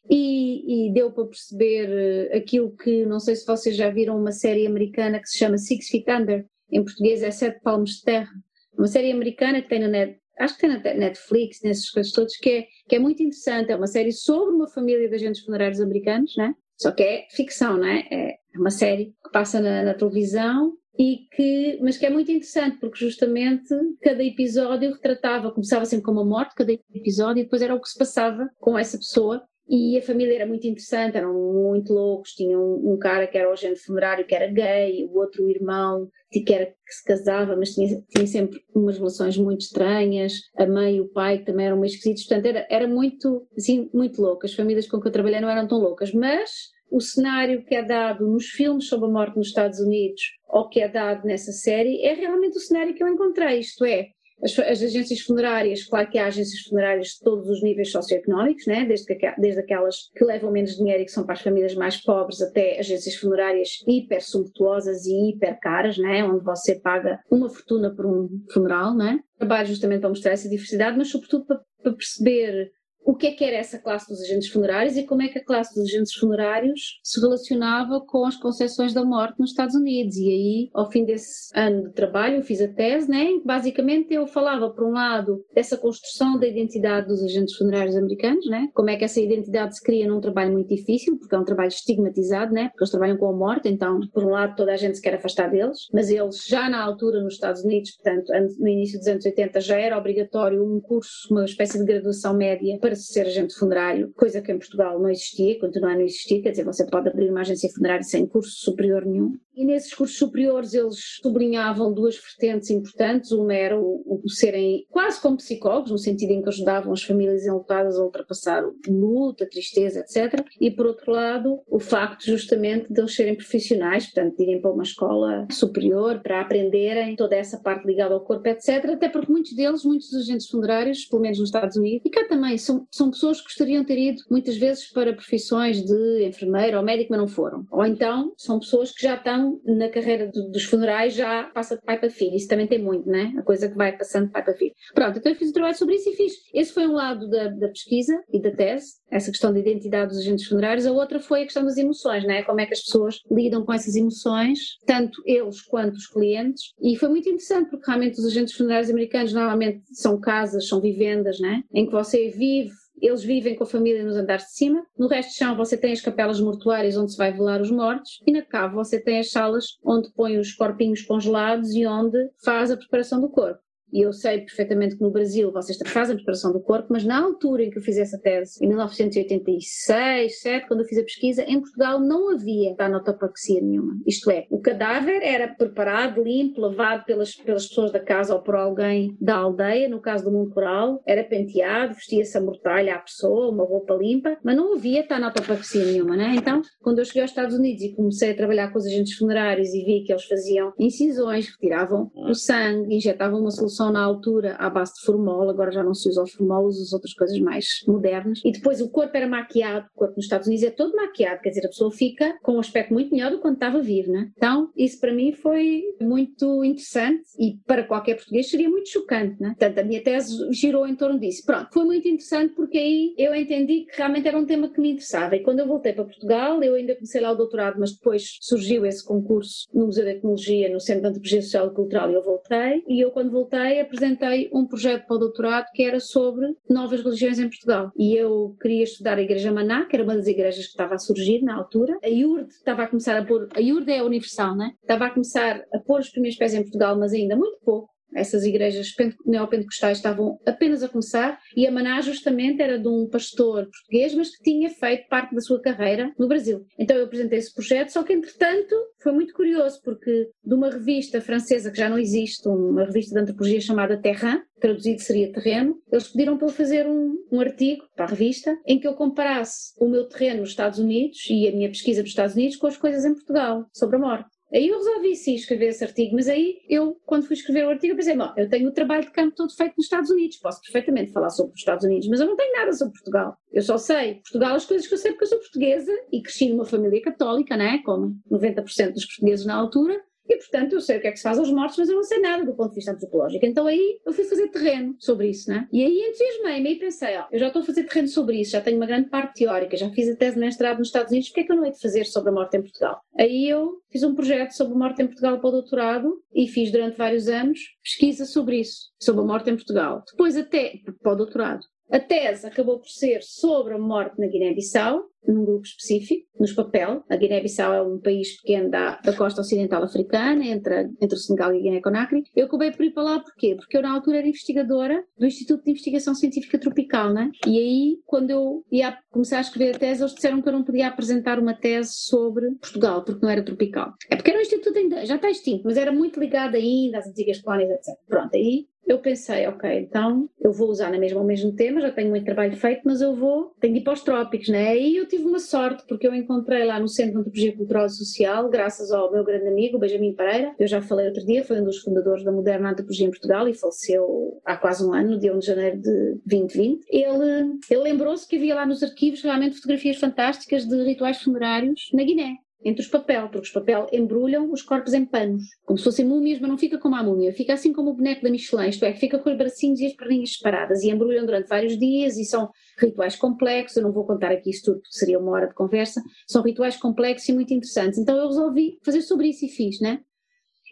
e, e, deu para perceber eh, aquilo que, não sei se vocês já viram uma série americana que se chama Six Feet Under, em português é Sete Palmos de Terra, uma série americana que tem na net, acho que tem na Netflix, nessas coisas todas, que é, que é muito interessante, é uma série sobre uma família de agentes funerários americanos, né? Só que é ficção, não é? É uma série que passa na, na televisão e que, mas que é muito interessante porque justamente cada episódio retratava, começava sempre com uma morte, cada episódio, e depois era o que se passava com essa pessoa e a família era muito interessante, eram muito loucos, tinham um, um cara que era o agente funerário que era gay, o outro irmão que, era, que se casava, mas tinha, tinha sempre umas relações muito estranhas, a mãe e o pai também eram meio esquisitos, portanto era, era muito, assim, muito louco, as famílias com que eu trabalhei não eram tão loucas, mas o cenário que é dado nos filmes sobre a morte nos Estados Unidos ou que é dado nessa série é realmente o cenário que eu encontrei, isto é, as, as, agências funerárias, claro que há agências funerárias de todos os níveis socioeconómicos, né? desde, que, desde aquelas que levam menos dinheiro e que são para as famílias mais pobres, até agências funerárias hiper sumptuosas e hiper caras, né? onde você paga uma fortuna por um funeral. Né? Trabalho justamente para mostrar essa diversidade, mas sobretudo para, para perceber o que é que era essa classe dos agentes funerários e como é que a classe dos agentes funerários se relacionava com as concessões da morte nos Estados Unidos. E aí, ao fim desse ano de trabalho, eu fiz a tese, né? Basicamente, eu falava, por um lado, dessa construção da identidade dos agentes funerários americanos, né? Como é que essa identidade se cria num trabalho muito difícil, porque é um trabalho estigmatizado, né? Porque eles trabalham com a morte, então, por um lado, toda a gente se quer afastar deles, mas eles já na altura nos Estados Unidos, portanto, no início dos anos 80, já era obrigatório um curso, uma espécie de graduação média para ser agente funerário, coisa que em Portugal não existia, continua a não existir, quer dizer, você pode abrir uma agência funerária sem curso superior nenhum. E nesses cursos superiores eles sublinhavam duas vertentes importantes, uma era o, o serem quase como psicólogos, no sentido em que ajudavam as famílias enlutadas a ultrapassar o luto, a tristeza, etc. E por outro lado, o facto justamente de eles serem profissionais, portanto, de irem para uma escola superior para aprenderem toda essa parte ligada ao corpo, etc. Até porque muitos deles, muitos dos agentes funerários, pelo menos nos Estados Unidos, e cá também, são, são pessoas que gostariam de ter ido muitas vezes para profissões de enfermeira ou médico, mas não foram. Ou então são pessoas que já estão na carreira do, dos funerais, já passa de pai para filho. Isso também tem muito, né? A coisa que vai passando de pai para filho. Pronto, então eu fiz um trabalho sobre isso e fiz. Esse foi um lado da, da pesquisa e da tese, essa questão da identidade dos agentes funerários. A outra foi a questão das emoções, né? Como é que as pessoas lidam com essas emoções, tanto eles quanto os clientes. E foi muito interessante porque realmente os agentes funerários americanos normalmente são casas, são vivendas, né? Em que você vive eles vivem com a família nos andares de cima. No resto do chão você tem as capelas mortuárias onde se vai velar os mortos e na cave você tem as salas onde põe os corpinhos congelados e onde faz a preparação do corpo. E eu sei perfeitamente que no Brasil vocês fazem a preparação do corpo, mas na altura em que eu fiz essa tese, em 1986, 7, quando eu fiz a pesquisa, em Portugal não havia tanotopraxia nenhuma. Isto é, o cadáver era preparado, limpo, lavado pelas, pelas pessoas da casa ou por alguém da aldeia, no caso do mundo rural, era penteado, vestia-se a mortalha à pessoa, uma roupa limpa, mas não havia tanotopraxia nenhuma, né? Então, quando eu cheguei aos Estados Unidos e comecei a trabalhar com os agentes funerários e vi que eles faziam incisões, retiravam o sangue, injetavam uma solução formação na altura à base de formol, agora já não se usa o formol, usa outras coisas mais modernas. E depois o corpo era maquiado, o corpo nos Estados Unidos é todo maquiado, quer dizer, a pessoa fica com um aspecto muito melhor do que quando estava vivo, né? Então, isso para mim foi muito interessante e para qualquer português seria muito chocante, né? Portanto, a minha tese girou em torno disso. Pronto, foi muito interessante porque aí eu entendi que realmente era um tema que me interessava. E quando eu voltei para Portugal, eu ainda comecei lá o doutorado, mas depois surgiu esse concurso no Museu da Etnologia, no Centro de Antropologia Social e Cultural, e eu voltei. E eu, quando voltei, apresentei um projeto para o doutorado que era sobre novas religiões em Portugal. E eu queria estudar a Igreja Maná, que era uma das igrejas que estava a surgir na altura. A IURD estava a começar a pôr, a IURD é a universal, né? Estava a começar a pôr os primeiros pés em Portugal, mas ainda muito pouco essas igrejas neopentecostais estavam apenas a começar e a Maná justamente era de um pastor português, mas que tinha feito parte da sua carreira no Brasil. Então eu apresentei esse projeto, só que entretanto foi muito curioso porque de uma revista francesa que já não existe, uma revista de antropologia chamada Terrain, traduzido seria terreno, eles pediram para eu fazer um, um, artigo para a revista em que eu comparasse o meu terreno nos Estados Unidos e a minha pesquisa dos Estados Unidos com as coisas em Portugal sobre a morte. Aí eu resolvi sim escrever esse artigo, mas aí eu, quando fui escrever o artigo, pensei, bom, eu tenho o trabalho de campo todo feito nos Estados Unidos, posso perfeitamente falar sobre os Estados Unidos, mas eu não tenho nada sobre Portugal. Eu só sei Portugal, as coisas que eu sei porque eu sou portuguesa e cresci numa família católica, né, como 90% dos portugueses na altura, e, portanto, eu sei o que é que se faz aos mortos, mas eu não sei nada do ponto de vista antropológico. Então aí eu fui fazer terreno sobre isso, né? E aí entusiasmei-me e pensei, ó, eu já estou a fazer terreno sobre isso, já tenho uma grande parte teórica, já fiz a tese de mestrado nos Estados Unidos, porque é que eu não hei de fazer sobre a morte em Portugal? Aí eu fiz um projeto sobre a morte em Portugal para o doutorado e fiz durante vários anos pesquisa sobre isso, sobre a morte em Portugal. Depois até, para o doutorado. A tese acabou por ser sobre a morte na Guiné-Bissau, num grupo específico, nos papel. A Guiné-Bissau é um país pequeno da, da costa ocidental africana, entre, entre o Senegal e a Guiné-Conakry. Eu acabei por ir para lá porquê? Porque eu na altura era investigadora do Instituto de Investigação Científica Tropical, né? E aí, quando eu ia começar a escrever a tese, eles disseram que eu não podia apresentar uma tese sobre Portugal, porque não era tropical. É porque era um instituto ainda, já está extinto, mas era muito ligado ainda às antigas colónias, etc. Pronto, aí eu pensei, ok, então eu vou usar na mesma o mesmo tema, já tenho muito trabalho feito, mas eu vou, tenho de ir para os trópicos, né? E eu tive uma sorte, porque eu encontrei lá no Centro de Antropologia Cultural e Social, graças ao meu grande amigo, Benjamin Pereira, eu já falei outro dia, foi um dos fundadores da Moderna Antropologia em Portugal e faleceu há quase um ano, no dia 1 de janeiro de 2020. Ele, ele lembrou-se que havia lá nos arquivos realmente fotografias fantásticas de rituais funerários na Guiné entre os papel, porque os papel embrulham os corpos em panos, como se fossem múmias, mas não fica como a múmia, fica assim como o boneco da Michelin, isto é, fica com os bracinhos e as perninhas separadas e embrulham durante vários dias e são rituais complexos, eu não vou contar aqui isto tudo, seria uma hora de conversa, são rituais complexos e muito interessantes, então eu resolvi fazer sobre isso e fiz, né?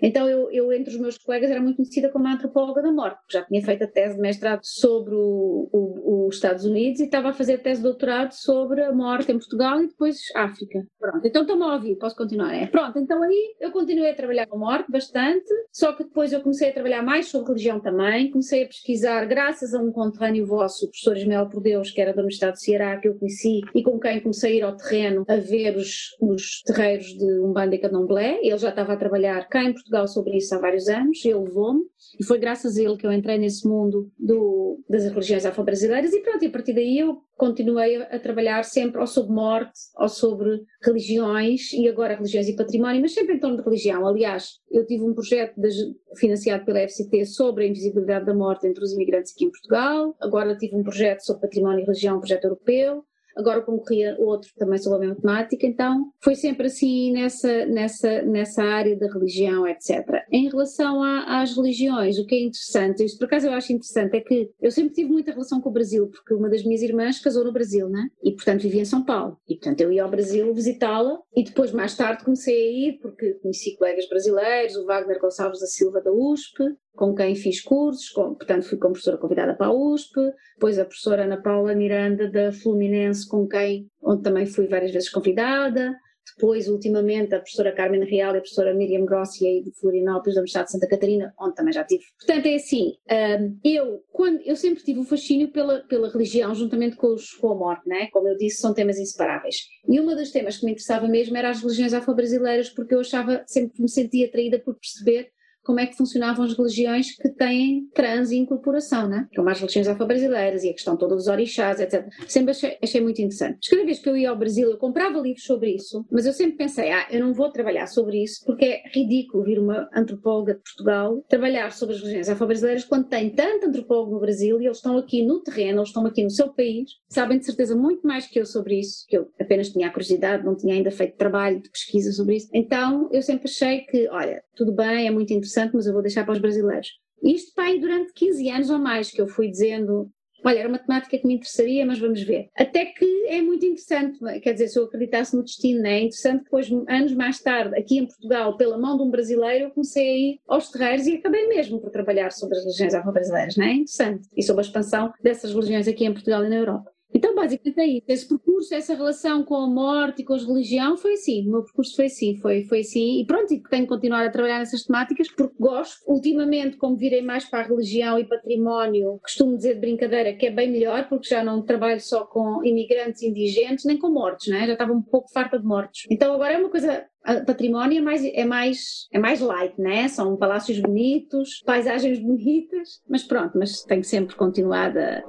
Então eu, eu, entre os meus colegas, era muito conhecida como a antropóloga da morte, já tinha feito a tese de mestrado sobre os Estados Unidos e estava a fazer a tese de doutorado sobre a morte em Portugal e depois África. Pronto, então estou-me a ouvir, posso continuar? É. Pronto, então aí eu continuei a trabalhar com a morte bastante, só que depois eu comecei a trabalhar mais sobre religião também, comecei a pesquisar, graças a um conterrâneo vosso, o professor Ismael por Deus, que era da Universidade de Ceará, que eu conheci e com quem comecei a ir ao terreno a ver os, os terreiros de Umbanda e Candomblé, ele já estava a trabalhar cá em Portugal Portugal sobre isso há vários anos, ele levou-me, e foi graças a ele que eu entrei nesse mundo do, das religiões afro-brasileiras, e pronto, e a partir daí eu continuei a, trabalhar sempre ou sobre morte, ou sobre religiões, e agora religiões e património, mas sempre em torno de religião. Aliás, eu tive um projeto de, financiado pela FCT sobre a invisibilidade da morte entre os imigrantes aqui em Portugal, agora tive um projeto sobre património e religião, um projeto europeu, agora concorria outro também sobre a mesma temática, então foi sempre assim nessa, nessa, nessa área da religião, etc. Em relação a, às religiões, o que é interessante, isto por acaso eu acho interessante, é que eu sempre tive muita relação com o Brasil, porque uma das minhas irmãs casou no Brasil, né? E portanto vivia em São Paulo. E portanto eu ia ao Brasil visitá-la e depois mais tarde comecei a ir, porque conheci colegas brasileiros, o Wagner Gonçalves da Silva da USP, com quem fiz cursos, com, portanto fui como professora convidada para a USP, depois a professora Ana Paula Miranda da Fluminense, com quem, onde também fui várias vezes convidada, depois, ultimamente, a professora Carmen Real e a professora Miriam Grossi aí de Florianópolis, da Universidade de Santa Catarina, onde também já tive. Portanto, é assim, hum, eu, quando, eu sempre tive um fascínio pela, pela religião, juntamente com, os, com a morte, né? como eu disse, são temas inseparáveis. E uma das temas que me interessava mesmo era as religiões afro-brasileiras, porque eu achava, sempre me sentia atraída por perceber como é que funcionavam as religiões que têm trans e incorporação, né? como as religiões afro-brasileiras e a questão toda dos orixás, etc. Sempre achei, achei muito interessante. Mas cada vez que eu ia ao Brasil, eu comprava livros sobre isso, mas eu sempre pensei, ah, eu não vou trabalhar sobre isso porque é ridículo vir uma antropóloga de Portugal trabalhar sobre as religiões afro-brasileiras quando tem tanto antropólogo no Brasil e eles estão aqui no terreno, eles estão aqui no seu país, sabem de certeza muito mais que eu sobre isso, que eu apenas tinha a curiosidade, não tinha ainda feito trabalho de pesquisa sobre isso. Então eu sempre achei que, olha, tudo bem, é muito interessante, mas eu vou deixar para os brasileiros. Isto para aí durante 15 anos ou mais que eu fui dizendo olha, era uma temática que me interessaria, mas vamos ver. Até que é muito interessante, quer dizer, se eu acreditasse no destino, é interessante depois, anos mais tarde, aqui em Portugal, pela mão de um brasileiro, eu comecei a ir aos terreiros e acabei mesmo por trabalhar sobre as religiões afro-brasileiras, não é? Interessante. E sobre a expansão dessas religiões aqui em Portugal e na Europa. Então, basicamente é isso. Esse percurso, essa relação com a morte e com a religião foi assim. O meu percurso foi assim, foi, foi assim. E pronto, e tenho que continuar a trabalhar nessas temáticas porque gosto. Ultimamente, como virei mais para a religião e património, costumo dizer de brincadeira que é bem melhor porque já não trabalho só com imigrantes indigentes nem com mortos, né? já estava um pouco farta de mortos. Então agora é uma coisa património é mais, é mais, é mais light, né? São palácios bonitos, paisagens bonitas, mas pronto, mas tenho sempre continuado a,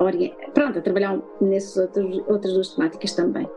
pronto, a trabalhar nessas outras, outras duas temáticas também.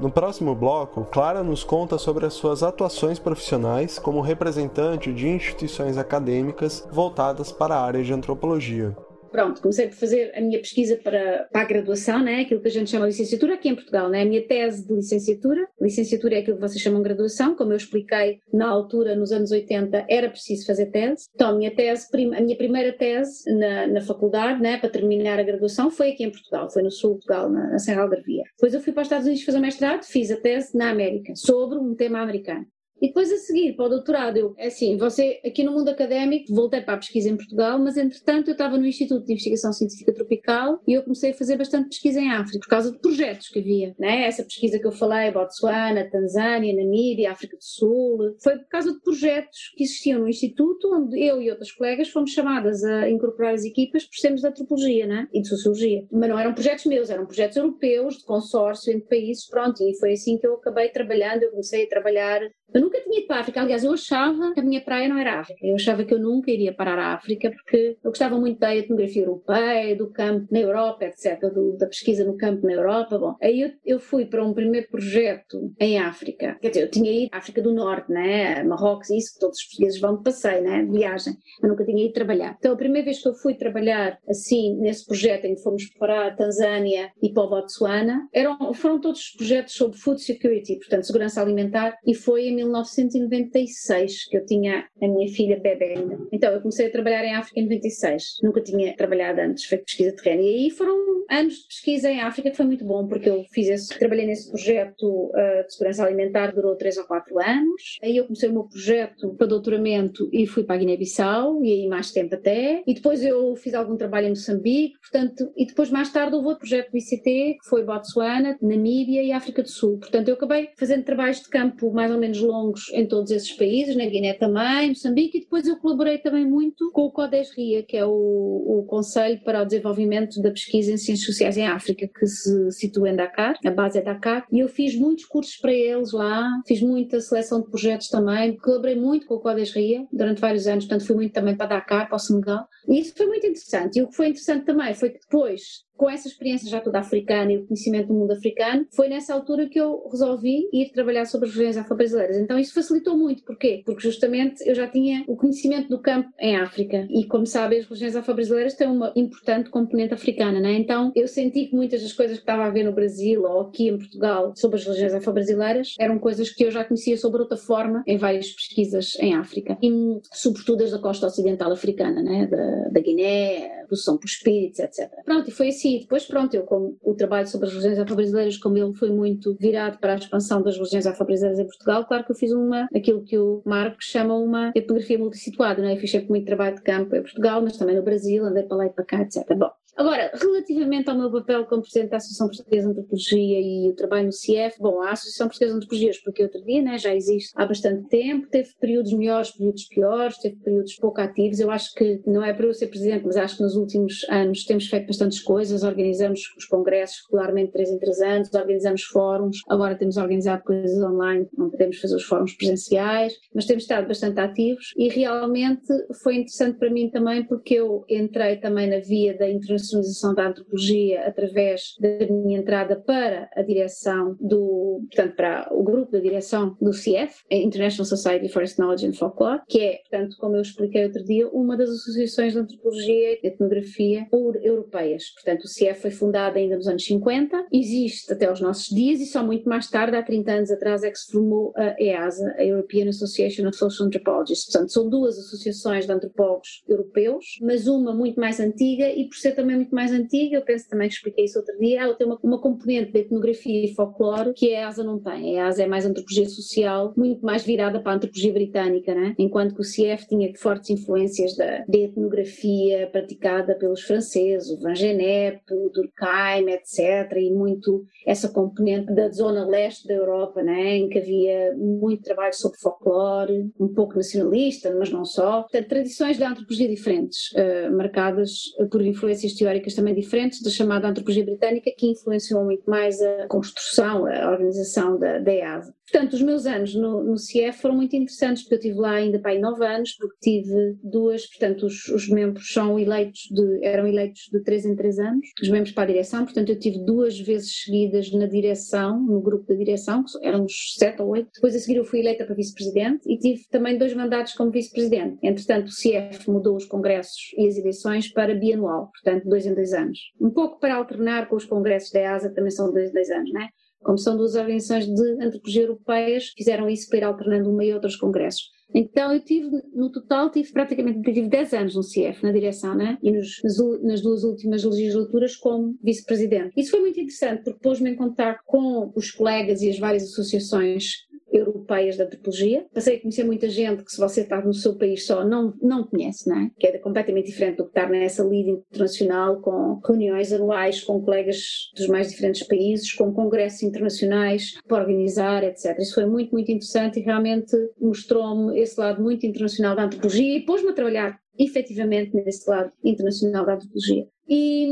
No próximo bloco, Clara nos conta sobre as suas atuações profissionais como representante de instituições acadêmicas voltadas para a área de antropologia pronto, comecei a fazer a minha pesquisa para, para a graduação, né? aquilo que a gente chama de licenciatura aqui em Portugal, né? a minha tese de licenciatura. Licenciatura é aquilo que vocês chamam de graduação, como eu expliquei na altura, nos anos 80, era preciso fazer tese. Então, a minha tese, a minha primeira tese na, na faculdade, né, para terminar a graduação, foi aqui em Portugal, foi no sul de Portugal, na, na Serra Algarvia. Depois eu fui para os Estados Unidos fazer mestrado, fiz a tese na América, sobre um tema americano. E depois a seguir, para o doutorado, eu, é assim, você, aqui no mundo académico, voltei para a pesquisa em Portugal, mas entretanto eu estava no Instituto de Investigação Científica Tropical e eu comecei a fazer bastante pesquisa em África, por causa de projetos que havia, né? Essa pesquisa que eu falei, Botsuana, Tanzânia, Namíbia, África do Sul, foi por causa de projetos que existiam no Instituto, onde eu e outras colegas fomos chamadas a incorporar as equipas por sermos de antropologia, né? E de sociologia. Mas não eram projetos meus, eram projetos europeus, de consórcio entre países, pronto, e foi assim que eu acabei trabalhando, eu comecei a trabalhar eu nunca tinha ido para a África, aliás, eu achava que a minha praia não era a África, eu achava que eu nunca iria parar a África porque eu gostava muito da etnografia europeia, do campo na Europa, etc., do, da pesquisa no campo na Europa. Bom, aí eu, eu, fui para um primeiro projeto em África, quer dizer, eu tinha ido à África do Norte, né, Marrocos, isso que todos os portugueses vão de passeio, né, de viagem, mas nunca tinha ido trabalhar. Então a primeira vez que eu fui trabalhar assim, nesse projeto em que fomos para a Tanzânia e para o Botsuana, eram, foram todos projetos sobre food security, portanto, segurança alimentar, e foi em 1996 que eu tinha a minha filha bebê ainda. Então eu comecei a trabalhar em África em 96. Nunca tinha trabalhado antes, feito pesquisa terrena. E aí foram anos de pesquisa em África que foi muito bom, porque eu fiz esse, trabalhei nesse projeto uh, de segurança alimentar, durou 3 ou 4 anos. Aí eu comecei o meu projeto para doutoramento e fui para a Guiné-Bissau, e aí mais tempo até. E depois eu fiz algum trabalho em Moçambique, portanto, e depois mais tarde houve outro projeto do ICT, que foi Botsuana, Namíbia e África do Sul. Portanto, eu acabei fazendo trabalhos de campo mais ou menos longos em todos esses países, na Guiné também, Moçambique, e depois eu colaborei também muito com o CODES-RIA, que é o, o Conselho para o Desenvolvimento da Pesquisa em Ciências Sociais em África, que se situa em Dakar, a base é Dakar, e eu fiz muitos cursos para eles lá, fiz muita seleção de projetos também, colaborei muito com o CODES-RIA durante vários anos, portanto fui muito também para Dakar, para o Senegal, e isso foi muito interessante. E o que foi interessante também foi que depois com essa experiência já toda africana e o conhecimento do mundo africano, foi nessa altura que eu resolvi ir trabalhar sobre as regiões afro-brasileiras. Então isso facilitou muito. Porquê? Porque justamente eu já tinha o conhecimento do campo em África. E como sabem, as regiões afro-brasileiras têm uma importante componente africana, né? Então eu senti que muitas das coisas que estava a ver no Brasil ou aqui em Portugal sobre as regiões afro-brasileiras eram coisas que eu já conhecia sobre outra forma em várias pesquisas em África. E sobretudo as da costa ocidental africana, né? Da, da Guiné, do São Espíritos, etc. Pronto, e foi assim e depois, pronto, eu como o trabalho sobre as religiões afro-brasileiras, como ele foi muito virado para a expansão das religiões afro-brasileiras em Portugal, claro que eu fiz uma, aquilo que o Marcos chama uma etnografia multissituada, não é? Eu fiz sempre muito trabalho de campo em Portugal, mas também no Brasil, andei para lá e para cá, etc. Bom, Agora, relativamente ao meu papel como Presidente da Associação Portuguesa de Antropologia e o trabalho no CIEF, bom, a Associação Portuguesa de Antropologia, porque outro dia, né, já existe há bastante tempo, teve períodos melhores, períodos piores, teve períodos pouco ativos. Eu acho que, não é para eu ser Presidente, mas acho que nos últimos anos temos feito bastantes coisas, organizamos os congressos regularmente três em três anos, organizamos fóruns, agora temos organizado coisas online, não podemos fazer os fóruns presenciais, mas temos estado bastante ativos e realmente foi interessante para mim também porque eu entrei também na via da internacionalização da antropologia através da minha entrada para a direção do, portanto, para o grupo da direção do CIEF, International Society for Knowledge and Folklore, que é, portanto, como eu expliquei outro dia, uma das associações de antropologia e etnografia europeias. Portanto, o CIEF foi fundado ainda nos anos 50, existe até os nossos dias e só muito mais tarde, há 30 anos atrás, é que se formou a EASA, a European Association of Social Anthropologists. Portanto, são duas associações de antropólogos europeus, mas uma muito mais antiga e por ser também muito mais antiga, eu penso também que expliquei isso outro dia, ela tem uma, uma componente de etnografia e folclore que a EASA não tem. A EASA é mais antropologia social, muito mais virada para a antropologia britânica, né? enquanto que o CIEF tinha fortes influências da, etnografia praticada pelos franceses, o Van Genep, o Durkheim, etc., e muito essa componente da zona leste da Europa, né? em que havia muito trabalho sobre folclore, um pouco nacionalista, mas não só. Portanto, tradições da antropologia diferentes, uh, marcadas por influências teóricas também diferentes da chamada antropologia britânica, que influenciou muito mais a construção, a organização da, da EASA. Portanto, os meus anos no, no CIEF foram muito interessantes, porque eu estive lá ainda para aí nove anos, porque tive duas, portanto, os, os, membros são eleitos de, eram eleitos de três em três anos, os membros para a direção, portanto, eu tive duas vezes seguidas na direção, no grupo da direção, que éramos sete ou oito. Depois a seguir eu fui eleita para vice-presidente e tive também dois mandatos como vice-presidente. Entretanto, o CIEF mudou os congressos e as eleições para bianual, portanto, dois em dois anos. Um pouco para alternar com os congressos da EASA, também são dois em dois anos, não é? como são duas organizações de antropologia europeias, fizeram isso para ir alternando uma e outros congressos. Então eu tive, no total, tive praticamente tive 10 anos no CIEF, na direção, né? E nos, nas, duas últimas legislaturas como vice-presidente. Isso foi muito interessante porque pôs-me em contato com os colegas e as várias associações europeias da antropologia. Passei a conhecer muita gente que se você está no seu país só não, não conhece, não é? Que é completamente diferente do que estar nessa lead internacional com reuniões anuais com colegas dos mais diferentes países, com congressos internacionais para organizar, etc. Isso foi muito, muito interessante e realmente mostrou-me esse lado muito internacional da antropologia e pôs-me a trabalhar efetivamente nesse lado internacional da antropologia. E,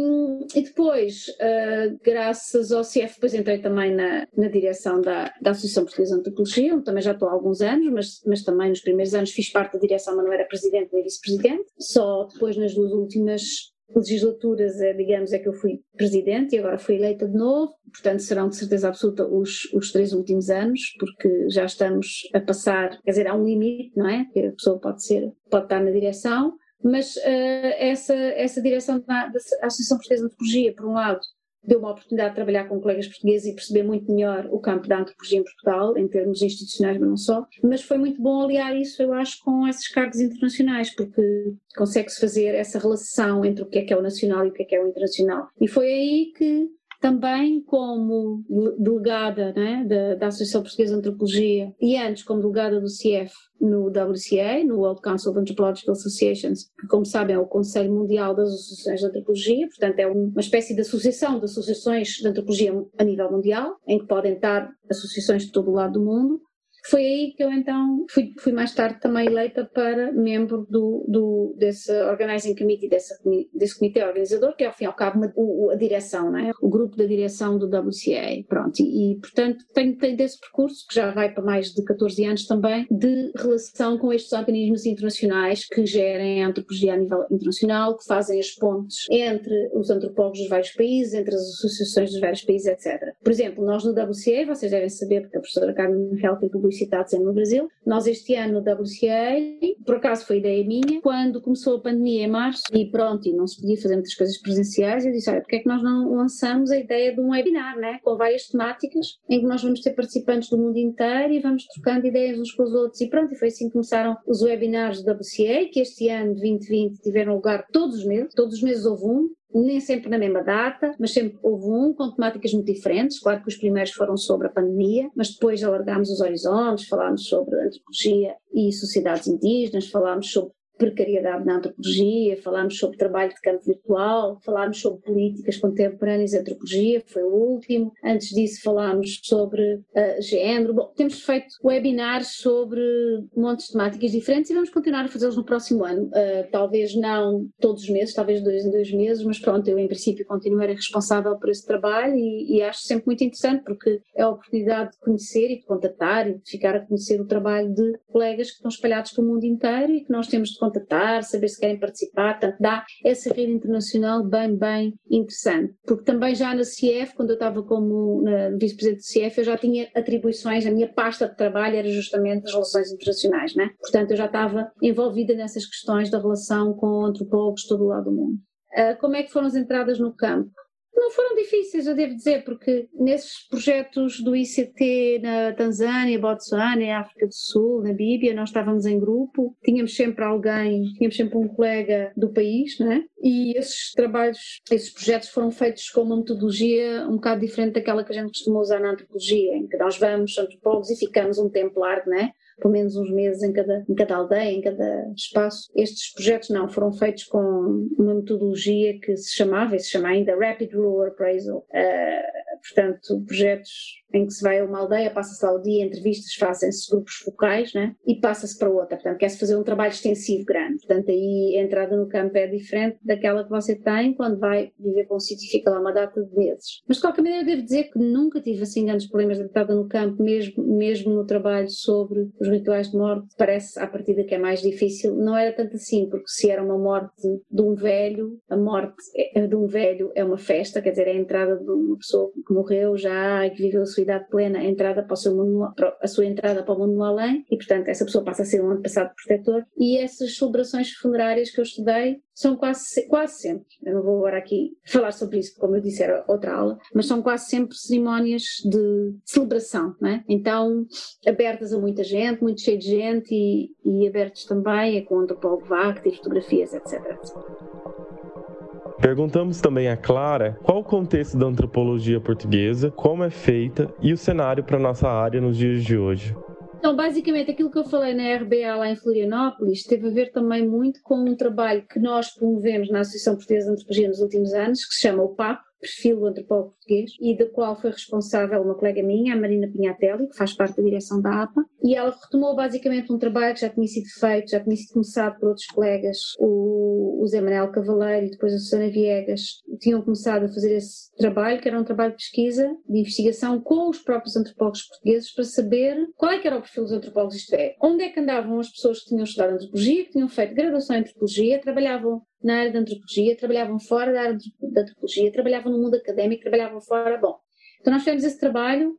e depois, uh, graças ao CF, depois entrei também na, na direção da, da Associação Portuguesa de Antropologia, onde também já estou há alguns anos, mas, mas também nos primeiros anos fiz parte da direção, mas não era presidente nem vice-presidente. Só depois, nas duas últimas legislaturas, é, digamos, é que eu fui presidente e agora fui eleita de novo, portanto serão de certeza absoluta os, os três últimos anos, porque já estamos a passar, quer dizer, há um limite, não é? Que a pessoa pode ser, pode estar na direção, mas uh, essa, essa direção da, da Associação Portuguesa de Antropologia, por um lado, deu uma oportunidade de trabalhar com colegas portugueses e perceber muito melhor o campo da antropologia em Portugal, em termos institucionais, mas não só. Mas foi muito bom aliar isso, eu acho, com esses cargos internacionais, porque consegue-se fazer essa relação entre o que é que é o nacional e o que é que é o internacional. E foi aí que também como delegada né, da, da, Associação Portuguesa de Antropologia e antes como delegada do CIEF no WCA, no World Council of Anthropological Associations, que como sabem é o Conselho Mundial das Associações de Antropologia, portanto é uma espécie de associação de associações de antropologia a nível mundial, em que podem estar associações de todo o lado do mundo, foi aí que eu então fui, fui mais tarde também eleita para membro do, do, desse Organizing Committee, desse, desse comitê organizador, que é ao fim e ao cabo o, a direção, é? o grupo da direção do WCA. Pronto, e, e portanto tenho, tenho desse percurso, que já vai para mais de 14 anos também, de relação com estes organismos internacionais que gerem a antropologia a nível internacional, que fazem as pontes entre os antropólogos dos vários países, entre as associações dos vários países, etc. Por exemplo, nós no WCA, vocês devem saber, porque a professora Carmen Miguel tem sempre no Brasil, nós este ano no WCA, por acaso foi ideia minha, quando começou a pandemia em março e pronto, e não se podia fazer muitas coisas presenciais, eu disse, olha, porque é que nós não lançamos a ideia de um webinar, né, com várias temáticas, em que nós vamos ter participantes do mundo inteiro e vamos trocando ideias uns com os outros. E pronto, e foi assim que começaram os webinars do WCA, que este ano, 2020, tiveram lugar todos os meses, todos os meses houve um, nem sempre na mesma data, mas sempre houve um com temáticas muito diferentes. Claro que os primeiros foram sobre a pandemia, mas depois alargámos os horizontes, falámos sobre antropologia e sociedades indígenas, falámos sobre precariedade na antropologia, falámos sobre trabalho de campo virtual, falámos sobre políticas contemporâneas de antropologia, foi o último. Antes disso falámos sobre uh, género. Bom, temos feito webinars sobre montes de temáticas diferentes e vamos continuar a fazê-los no próximo ano. Uh, talvez não todos os meses, talvez dois em dois meses, mas pronto, eu em princípio continuarei responsável por esse trabalho e, e acho sempre muito interessante porque é a oportunidade de conhecer e de contatar e de ficar a conhecer o trabalho de colegas que estão espalhados pelo mundo inteiro e que nós temos de contatar, saber se querem participar, portanto dá essa rede internacional bem, bem interessante. Porque também já na CIEF, quando eu estava como vice-presidente do CIEF, eu já tinha atribuições, a minha pasta de trabalho era justamente as relações internacionais, né? Portanto, eu já estava envolvida nessas questões da relação com antropólogos de todo o lado do mundo. Uh, como é que foram as entradas no campo? Não foram difíceis, eu devo dizer, porque nesses projetos do ICT na Tanzânia, Botsuana, África do Sul, Namíbia, nós estávamos em grupo, tínhamos sempre alguém, tínhamos sempre um colega do país, não é? E esses trabalhos, esses projetos foram feitos com uma metodologia um bocado diferente daquela que a gente costuma usar na antropologia, em que nós vamos antropólogos e ficamos um tempo largo, não é? Pelo menos uns meses em cada, em cada aldeia, em cada espaço. Estes projetos não, foram feitos com uma metodologia que se chamava, e se chama ainda Rapid Rural Appraisal, uh, portanto, projetos em que se vai a uma aldeia, passa-se lá o dia, entrevistas, fazem-se grupos focais, né? E passa-se para outra. Portanto, quer-se fazer um trabalho extensivo grande. Portanto, aí a entrada no campo é diferente daquela que você tem quando vai viver para um sítio e fica lá uma data de meses. Mas, de qualquer maneira, devo dizer que nunca tive assim grandes problemas de entrada no campo, mesmo, mesmo no trabalho sobre os rituais de morte. Parece, à partida, que é mais difícil. Não era tanto assim, porque se era uma morte de um velho, a morte é, de um velho é uma festa, quer dizer, é a entrada de uma pessoa que morreu já e que viveu a sua idade plena a entrada para o seu mundo, a sua entrada para o mundo no além e portanto essa pessoa passa a ser um antepassado protetor e essas celebrações funerárias que eu estudei são quase, quase sempre, eu não vou agora aqui falar sobre isso, como eu disse era outra aula, mas são quase sempre cerimónias de celebração, não é? Então abertas a muita gente, muito cheio de gente e, e abertos também a com o antropólogo vá, que tem fotografias, etc. Perguntamos também a Clara qual o contexto da antropologia portuguesa, como é feita e o cenário para nossa área nos dias de hoje. Então, basicamente, aquilo que eu falei na RBA lá em Florianópolis teve a ver também muito com um trabalho que nós promovemos na Associação Portuguesa de Antropologia nos últimos anos, que se chama o PAP, perfil do antropólogo português e da qual foi responsável uma colega minha, a Marina Pinhatelli, que faz parte da direção da APA, e ela retomou basicamente um trabalho que já tinha sido feito, já tinha sido começado por outros colegas, o, o Zé Manuel Cavaleiro e depois a Susana Viegas, tinham começado a fazer esse trabalho, que era um trabalho de pesquisa, de investigação com os próprios antropólogos portugueses para saber qual é que era o perfil dos antropólogos, isto é, onde é que andavam as pessoas que tinham estudado antropologia, que tinham feito graduação em antropologia, trabalhavam na área da antropologia, trabalhavam fora da área da antropologia, trabalhavam no mundo académico, trabalhavam fora. Bom, então nós fizemos esse trabalho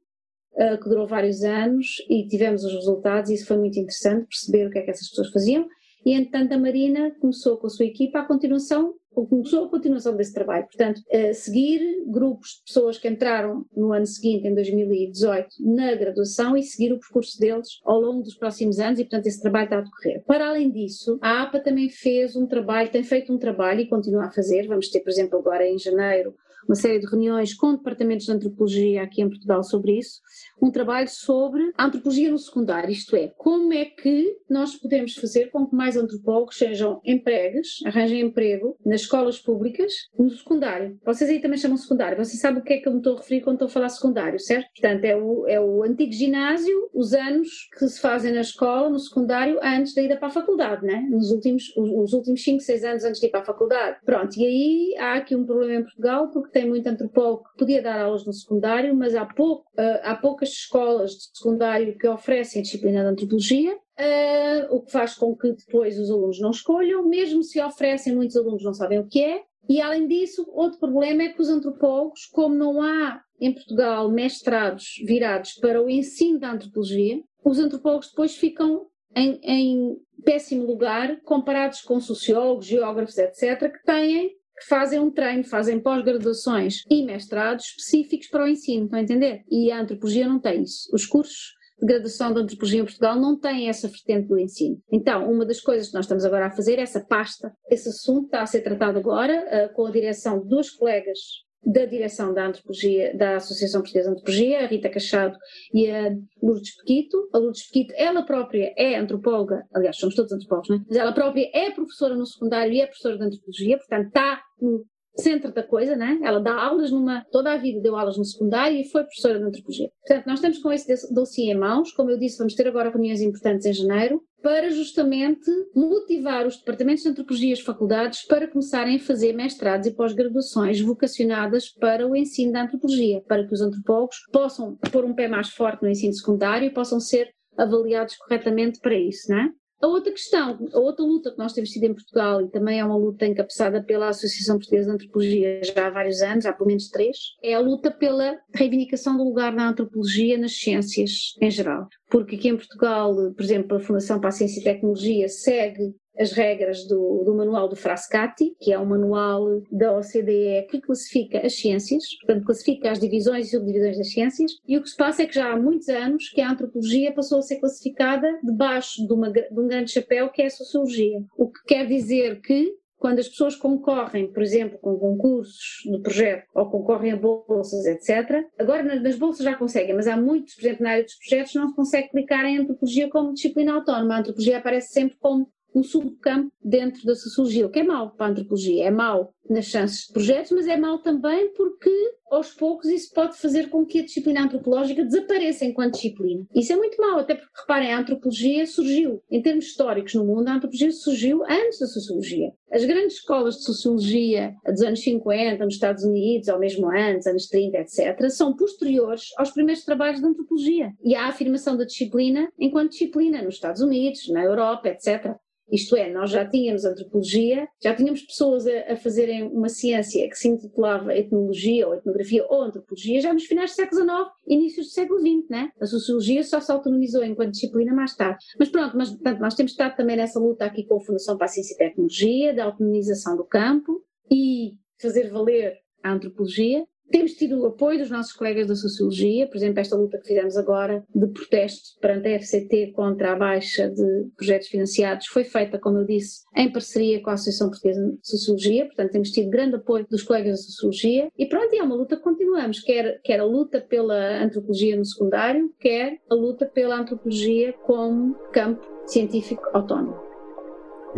uh, que durou vários anos e tivemos os resultados e isso foi muito interessante, perceber o que é que essas pessoas faziam. E, entretanto, a Marina começou com a sua equipa a continuação começou a continuação desse trabalho. Portanto, seguir grupos de pessoas que entraram no ano seguinte, em 2018, na graduação e seguir o percurso deles ao longo dos próximos anos e, portanto, esse trabalho está a decorrer. Para além disso, a APA também fez um trabalho, tem feito um trabalho e continua a fazer. Vamos ter, por exemplo, agora em janeiro, uma série de reuniões com departamentos de antropologia aqui em Portugal sobre isso, um trabalho sobre a antropologia no secundário, isto é, como é que nós podemos fazer com que mais antropólogos sejam empregues, arranjem emprego nas escolas públicas no secundário. Vocês aí também chamam secundário, vocês sabem o que é que eu me estou a referir quando estou a falar secundário, certo? Portanto, é o, é o antigo ginásio, os anos que se fazem na escola, no secundário, antes da ida para a faculdade, né? Nos últimos, os, os últimos 5, 6 anos antes de ir para a faculdade. Pronto, e aí há aqui um problema em Portugal, porque tem muito antropólogo que podia dar aulas no secundário, mas há, pouco, uh, há poucas escolas de secundário que oferecem disciplina de antropologia, uh, o que faz com que depois os alunos não escolham, mesmo se oferecem, muitos alunos não sabem o que é. E além disso, outro problema é que os antropólogos, como não há em Portugal mestrados virados para o ensino da antropologia, os antropólogos depois ficam em, em péssimo lugar comparados com sociólogos, geógrafos, etc., que têm que fazem um treino, fazem pós-graduações e mestrados específicos para o ensino, estão a entender? E a antropologia não tem isso. Os cursos de graduação de antropologia em Portugal não têm essa vertente do ensino. Então, uma das coisas que nós estamos agora a fazer, essa pasta, esse assunto está a ser tratado agora uh, com a direção de dois colegas da direção da antropologia, da Associação Portuguesa de Antropologia, a Rita Cachado e a Lourdes Pequito. A Lourdes Pequito, ela própria é antropóloga, aliás, somos todos antropólogos, não é? Mas ela própria é professora no secundário e é professora de antropologia, portanto está no centro da coisa, né? Ela dá aulas numa, toda a vida deu aulas no secundário e foi professora de antropologia. Portanto, nós estamos com esse dossiê em mãos, como eu disse, vamos ter agora reuniões importantes em janeiro, para justamente motivar os departamentos de antropologia e as faculdades para começarem a fazer mestrados e pós-graduações vocacionadas para o ensino da antropologia, para que os antropólogos possam pôr um pé mais forte no ensino secundário e possam ser avaliados corretamente para isso, não é? A outra questão, a outra luta que nós temos tido em Portugal, e também é uma luta encabeçada pela Associação Portuguesa de Antropologia já há vários anos, há pelo menos três, é a luta pela reivindicação do lugar da antropologia nas ciências em geral. Porque aqui em Portugal, por exemplo, a Fundação para a Ciência e Tecnologia segue as regras do, do, manual do Frascati, que é um manual da OCDE que classifica as ciências, portanto classifica as divisões e subdivisões das ciências, e o que se passa é que já há muitos anos que a antropologia passou a ser classificada debaixo de, uma, de um grande chapéu que é a sociologia, o que quer dizer que quando as pessoas concorrem, por exemplo, com concursos de projeto ou concorrem a bolsas, etc. Agora nas bolsas já conseguem, mas há muitos, por exemplo, na área dos projetos não se consegue clicar em antropologia como disciplina autónoma. A antropologia aparece sempre como um subcampo dentro da sociologia, o que é mau para a antropologia, é mau nas chances de projetos, mas é mau também porque aos poucos isso pode fazer com que a disciplina antropológica desapareça enquanto disciplina. Isso é muito mau, até porque reparem, a antropologia surgiu, em termos históricos no mundo, a antropologia surgiu antes da sociologia. As grandes escolas de sociologia dos anos 50, nos Estados Unidos, ou mesmo antes, anos 30, etc., são posteriores aos primeiros trabalhos de antropologia. E a afirmação da disciplina enquanto disciplina nos Estados Unidos, na Europa, etc. Isto é, nós já tínhamos antropologia, já tínhamos pessoas a, a, fazerem uma ciência que se intitulava etnologia ou etnografia ou antropologia já nos finais do século XIX, inícios do século XX, né? A sociologia só se autonomizou enquanto disciplina mais tarde. Mas pronto, mas, portanto, nós temos estado também nessa luta aqui com a Fundação para a Ciência e Tecnologia, da autonomização do campo e fazer valer a antropologia, temos tido o apoio dos nossos colegas da Sociologia, por exemplo, esta luta que fizemos agora de protesto perante a FCT contra a baixa de projetos financiados foi feita, como eu disse, em parceria com a Associação Portuguesa de Sociologia, portanto temos tido grande apoio dos colegas da Sociologia e pronto, é uma luta que continuamos, quer, quer a luta pela antropologia no secundário, quer a luta pela antropologia como campo científico autónomo.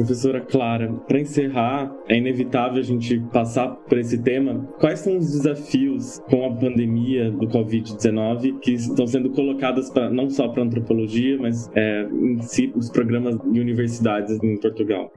Professora Clara, para encerrar, é inevitável a gente passar por esse tema. Quais são os desafios com a pandemia do Covid-19 que estão sendo colocados para não só para antropologia, mas é, em si os programas de universidades em Portugal?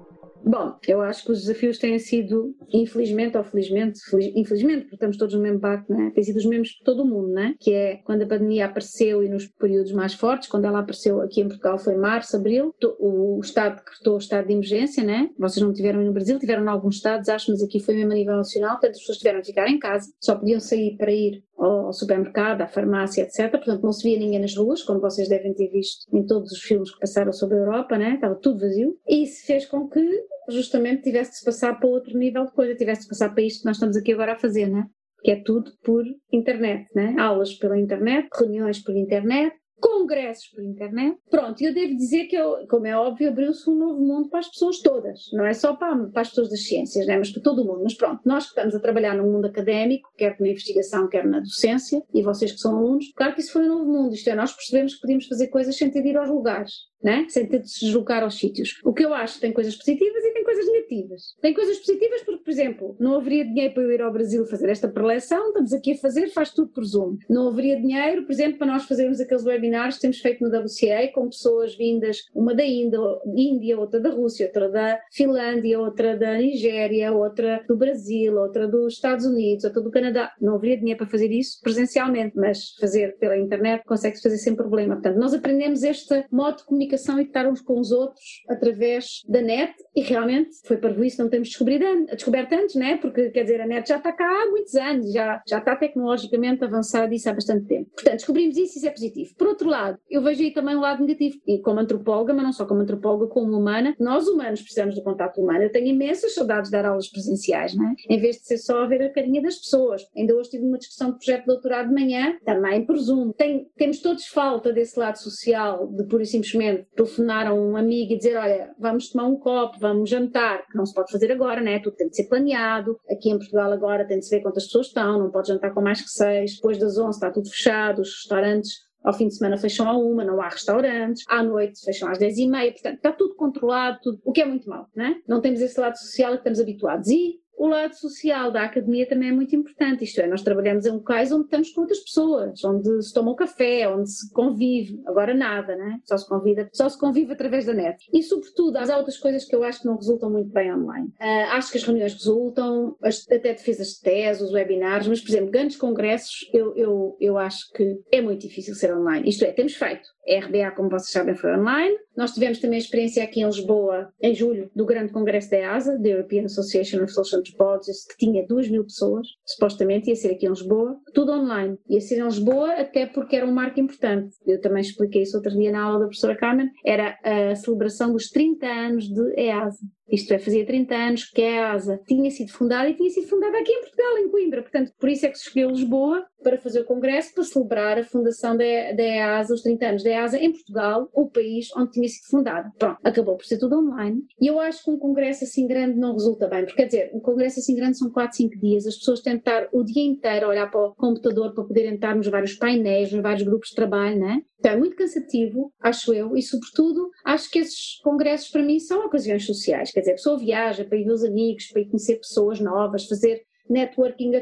Bom, eu acho que os desafios têm sido, infelizmente ou felizmente, infelizmente, porque estamos todos no mesmo barco, né? têm sido os mesmos por todo o mundo, né? que é quando a pandemia apareceu e nos períodos mais fortes, quando ela apareceu aqui em Portugal foi março, abril, o Estado decretou o estado de emergência, né? vocês não tiveram no Brasil, tiveram em alguns estados, acho, mas aqui foi mesmo a nível nacional, portanto as pessoas tiveram de ficar em casa, só podiam sair para ir ao supermercado, à farmácia, etc. Portanto, não se via ninguém nas ruas, como vocês devem ter visto em todos os filmes que passaram sobre a Europa, né? estava tudo vazio. E isso fez com que justamente tivesse de se passar para outro nível de coisa, tivesse de passar para isto que nós estamos aqui agora a fazer, né? Que é tudo por internet, né? Aulas pela internet, reuniões por internet, congressos por internet. Pronto, eu devo dizer que, eu, como é óbvio, abriu-se um novo mundo para as pessoas todas. Não é só para, para as pessoas das ciências, né? mas para todo o mundo. Mas pronto, nós que estamos a trabalhar no mundo académico, quer na investigação, quer na docência, e vocês que são alunos, claro que isso foi um novo mundo. Isto é, nós percebemos que podíamos fazer coisas sem ter de ir aos lugares né? sem ter de se deslocar aos sítios. O que eu acho tem coisas positivas e tem coisas negativas. Tem coisas positivas porque, por exemplo, não haveria dinheiro para eu ir ao Brasil fazer esta preleção, estamos aqui a fazer, faz tudo por Zoom. Não haveria dinheiro, por exemplo, para nós fazermos aqueles webinars que temos feito no WCA com pessoas vindas, uma da Índia, outra da Rússia, outra da Finlândia, outra da Nigéria, outra do Brasil, outra dos Estados Unidos, outra do Canadá. Não haveria dinheiro para fazer isso presencialmente, mas fazer pela internet consegue-se fazer sem problema. Portanto, nós aprendemos este modo de comunicação e estar uns com os outros através da net e realmente foi para isso não temos descoberto antes, né? porque quer dizer, a net já está cá há muitos anos, já, já está tecnologicamente avançada isso há bastante tempo. Portanto, descobrimos isso e isso é positivo. Por outro lado, eu vejo aí também um lado negativo, e como antropóloga, mas não só como antropóloga, como humana, nós humanos precisamos do contato humano. Eu tenho imensas saudades de dar aulas presenciais, né? em vez de ser só a ver a carinha das pessoas. Ainda hoje tive uma discussão de projeto de doutorado de manhã, também presumo. Tem, temos todos falta desse lado social, de pura e simplesmente telefonar a um amigo e dizer: Olha, vamos tomar um copo, vamos jantar não se pode fazer agora, né? Tudo tem de ser planeado. Aqui em Portugal agora tem de se ver quantas pessoas estão, não pode jantar com mais que seis. Depois das 11 está tudo fechado, os restaurantes ao fim de semana fecham à uma, não há restaurantes, à noite fecham às dez e meia, portanto está tudo controlado, tudo, o que é muito mau, né? Não temos esse lado social que estamos habituados. E o lado social da academia também é muito importante, isto é, nós trabalhamos em locais onde estamos com outras pessoas, onde se toma um café, onde se convive, agora nada, né? Só se convida, só se convive através da net. E sobretudo, há outras coisas que eu acho que não resultam muito bem online. Uh, acho que as reuniões resultam, as, até defesas de tese, os webinars, mas por exemplo, grandes congressos, eu, eu, eu acho que é muito difícil ser online. Isto é, temos feito. RBA, como vocês sabem, foi online. Nós tivemos também a experiência aqui em Lisboa, em julho, do grande congresso da EASA, da European Association of Social Anthropologists, que tinha 2 mil pessoas, supostamente ia ser aqui em Lisboa, tudo online. Ia ser em Lisboa até porque era um marco importante. Eu também expliquei isso outro dia na aula da professora Carmen. Era a celebração dos 30 anos de EASA. Isto é, fazia 30 anos que a EASA tinha sido fundada e tinha sido fundada aqui em Portugal, em Coimbra. Portanto, por isso é que se escolheu Lisboa para fazer o congresso, para celebrar a fundação da, EASA, os 30 anos da EASA em Portugal, o país onde tinha sido fundada. Pronto, acabou por ser tudo online. E eu acho que um congresso assim grande não resulta bem, porque quer dizer, um congresso assim grande são 4, 5 dias, as pessoas têm de estar o dia inteiro a olhar para o computador para poder entrar nos vários painéis, nos vários grupos de trabalho, né? Então é muito cansativo, acho eu, e sobretudo acho que esses congressos para mim são ocasiões sociais, quer dizer, a pessoa viaja para ir ver os amigos, para ir conhecer pessoas novas, fazer networking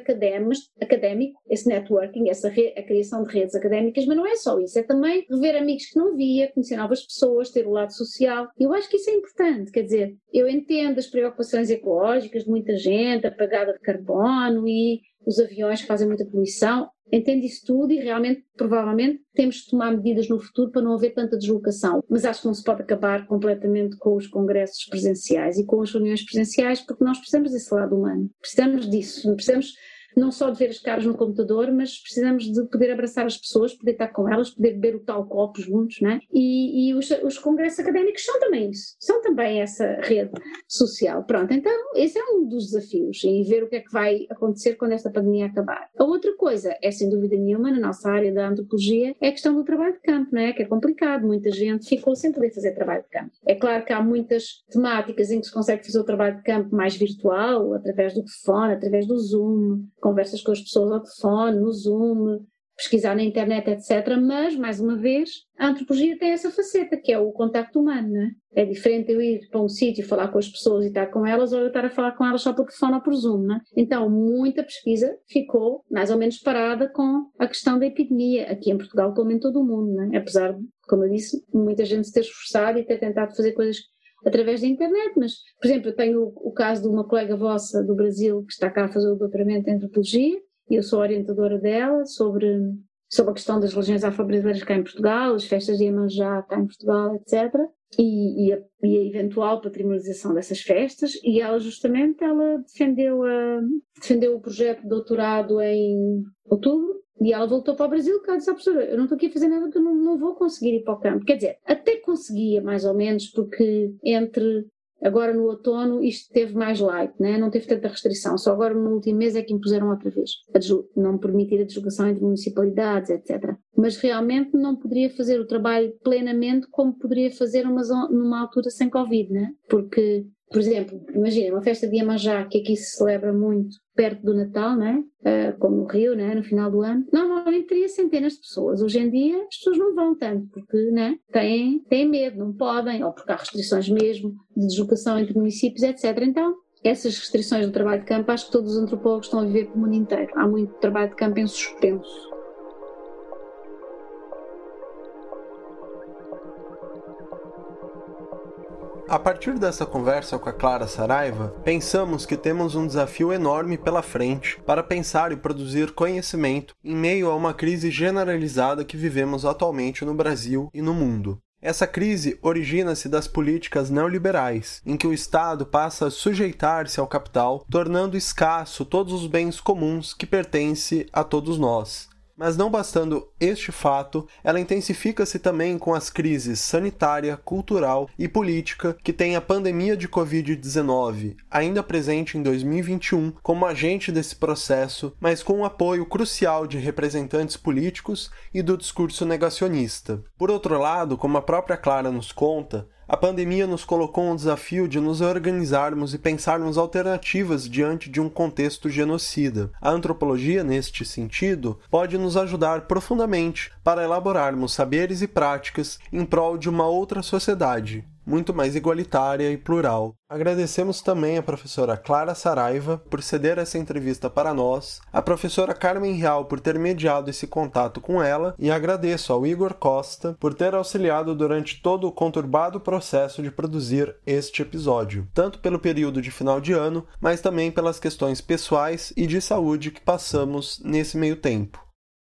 académico, esse networking, essa re, a criação de redes académicas, mas não é só isso, é também rever amigos que não via, conhecer novas pessoas, ter o lado social. Eu acho que isso é importante, quer dizer, eu entendo as preocupações ecológicas de muita gente, a pagada de carbono e os aviões que fazem muita poluição, entende isso tudo e realmente, provavelmente, temos de tomar medidas no futuro para não haver tanta deslocação. Mas acho que não se pode acabar completamente com os congressos presenciais e com as reuniões presenciais, porque nós precisamos desse lado humano. Precisamos disso. Precisamos não só de ver as caras no computador, mas precisamos de poder abraçar as pessoas, poder estar com elas, poder beber o tal copo juntos, né? E, e os, os, congressos académicos são também isso, são também essa rede social. Pronto, então esse é um dos desafios e ver o que é que vai acontecer quando esta pandemia acabar. A outra coisa é, sem dúvida nenhuma, na nossa área da antropologia, é a questão do trabalho de campo, né? Que é complicado, muita gente ficou sem poder fazer trabalho de campo. É claro que há muitas temáticas em que se consegue fazer o trabalho de campo mais virtual, através do telefone, através do Zoom, conversas com as pessoas ao telefone, no Zoom, pesquisar na internet, etc. Mas, mais uma vez, a antropologia tem essa faceta, que é o contacto humano. Né? É diferente eu ir para um sítio falar com as pessoas e estar com elas, ou eu estar a falar com elas só por telefone ou por Zoom. Né? Então, muita pesquisa ficou mais ou menos parada com a questão da epidemia, aqui em Portugal, como em todo o mundo. Né? Apesar de, como eu disse, muita gente se ter esforçado e ter tentado fazer coisas através da internet, mas, por exemplo, eu tenho o, o, caso de uma colega vossa do Brasil que está cá a fazer o doutoramento em antropologia, e eu sou orientadora dela sobre, sobre a questão das religiões afro-brasileiras cá em Portugal, as festas de Iemanjá cá em Portugal, etc. E, e, a, e, a, eventual patrimonialização dessas festas, e ela justamente ela defendeu, a, defendeu o projeto de doutorado em outubro, e ela voltou para o Brasil, que ela disse à professora, eu não estou aqui a fazer nada porque eu não, não vou conseguir ir para o campo. Quer dizer, até conseguia mais ou menos, porque entre agora no outono isto teve mais light, né? não teve tanta restrição, só agora no último mês é que impuseram outra vez, não permitir a deslocação entre municipalidades, etc. Mas realmente não poderia fazer o trabalho plenamente como poderia fazer numa, numa altura sem Covid, né? porque por exemplo, imagina uma festa de Iemanjá, que aqui se celebra muito perto do Natal, né? Uh, como no Rio, né? no final do ano, normalmente teria centenas de pessoas. Hoje em dia as pessoas não vão tanto, porque né? têm, têm medo, não podem, ou porque há restrições mesmo de deslocação entre municípios, etc. Então, essas restrições do trabalho de campo, acho que todos os antropólogos estão a viver para o mundo inteiro. Há muito trabalho de campo em suspenso. A partir dessa conversa com a Clara Saraiva, pensamos que temos um desafio enorme pela frente para pensar e produzir conhecimento em meio a uma crise generalizada que vivemos atualmente no Brasil e no mundo. Essa crise origina-se das políticas neoliberais, em que o Estado passa a sujeitar-se ao capital, tornando escasso todos os bens comuns que pertencem a todos nós, mas não bastando este fato, ela intensifica-se também com as crises sanitária, cultural e política que tem a pandemia de Covid-19, ainda presente em 2021 como agente desse processo, mas com o apoio crucial de representantes políticos e do discurso negacionista. Por outro lado, como a própria Clara nos conta, A pandemia nos colocou um desafio de nos organizarmos e pensarmos alternativas diante de um contexto genocida. A antropologia, neste sentido, pode nos ajudar profundamente para elaborarmos saberes e práticas em prol de uma outra sociedade, muito mais igualitária e plural. Agradecemos também a professora Clara Saraiva por ceder essa entrevista para nós, a professora Carmen Real por ter mediado esse contato com ela e agradeço ao Igor Costa por ter auxiliado durante todo o conturbado processo de produzir este episódio, tanto pelo período de final de ano, mas também pelas questões pessoais e de saúde que passamos nesse meio tempo.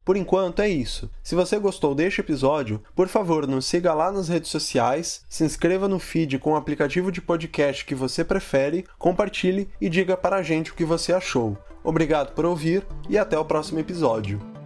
Por enquanto é isso. Se você gostou deste episódio, por favor, nos siga lá nas redes sociais, se inscreva no feed com o aplicativo de podcast que você prefere, compartilhe e diga para a gente o que você achou. Obrigado por ouvir e até o próximo episódio.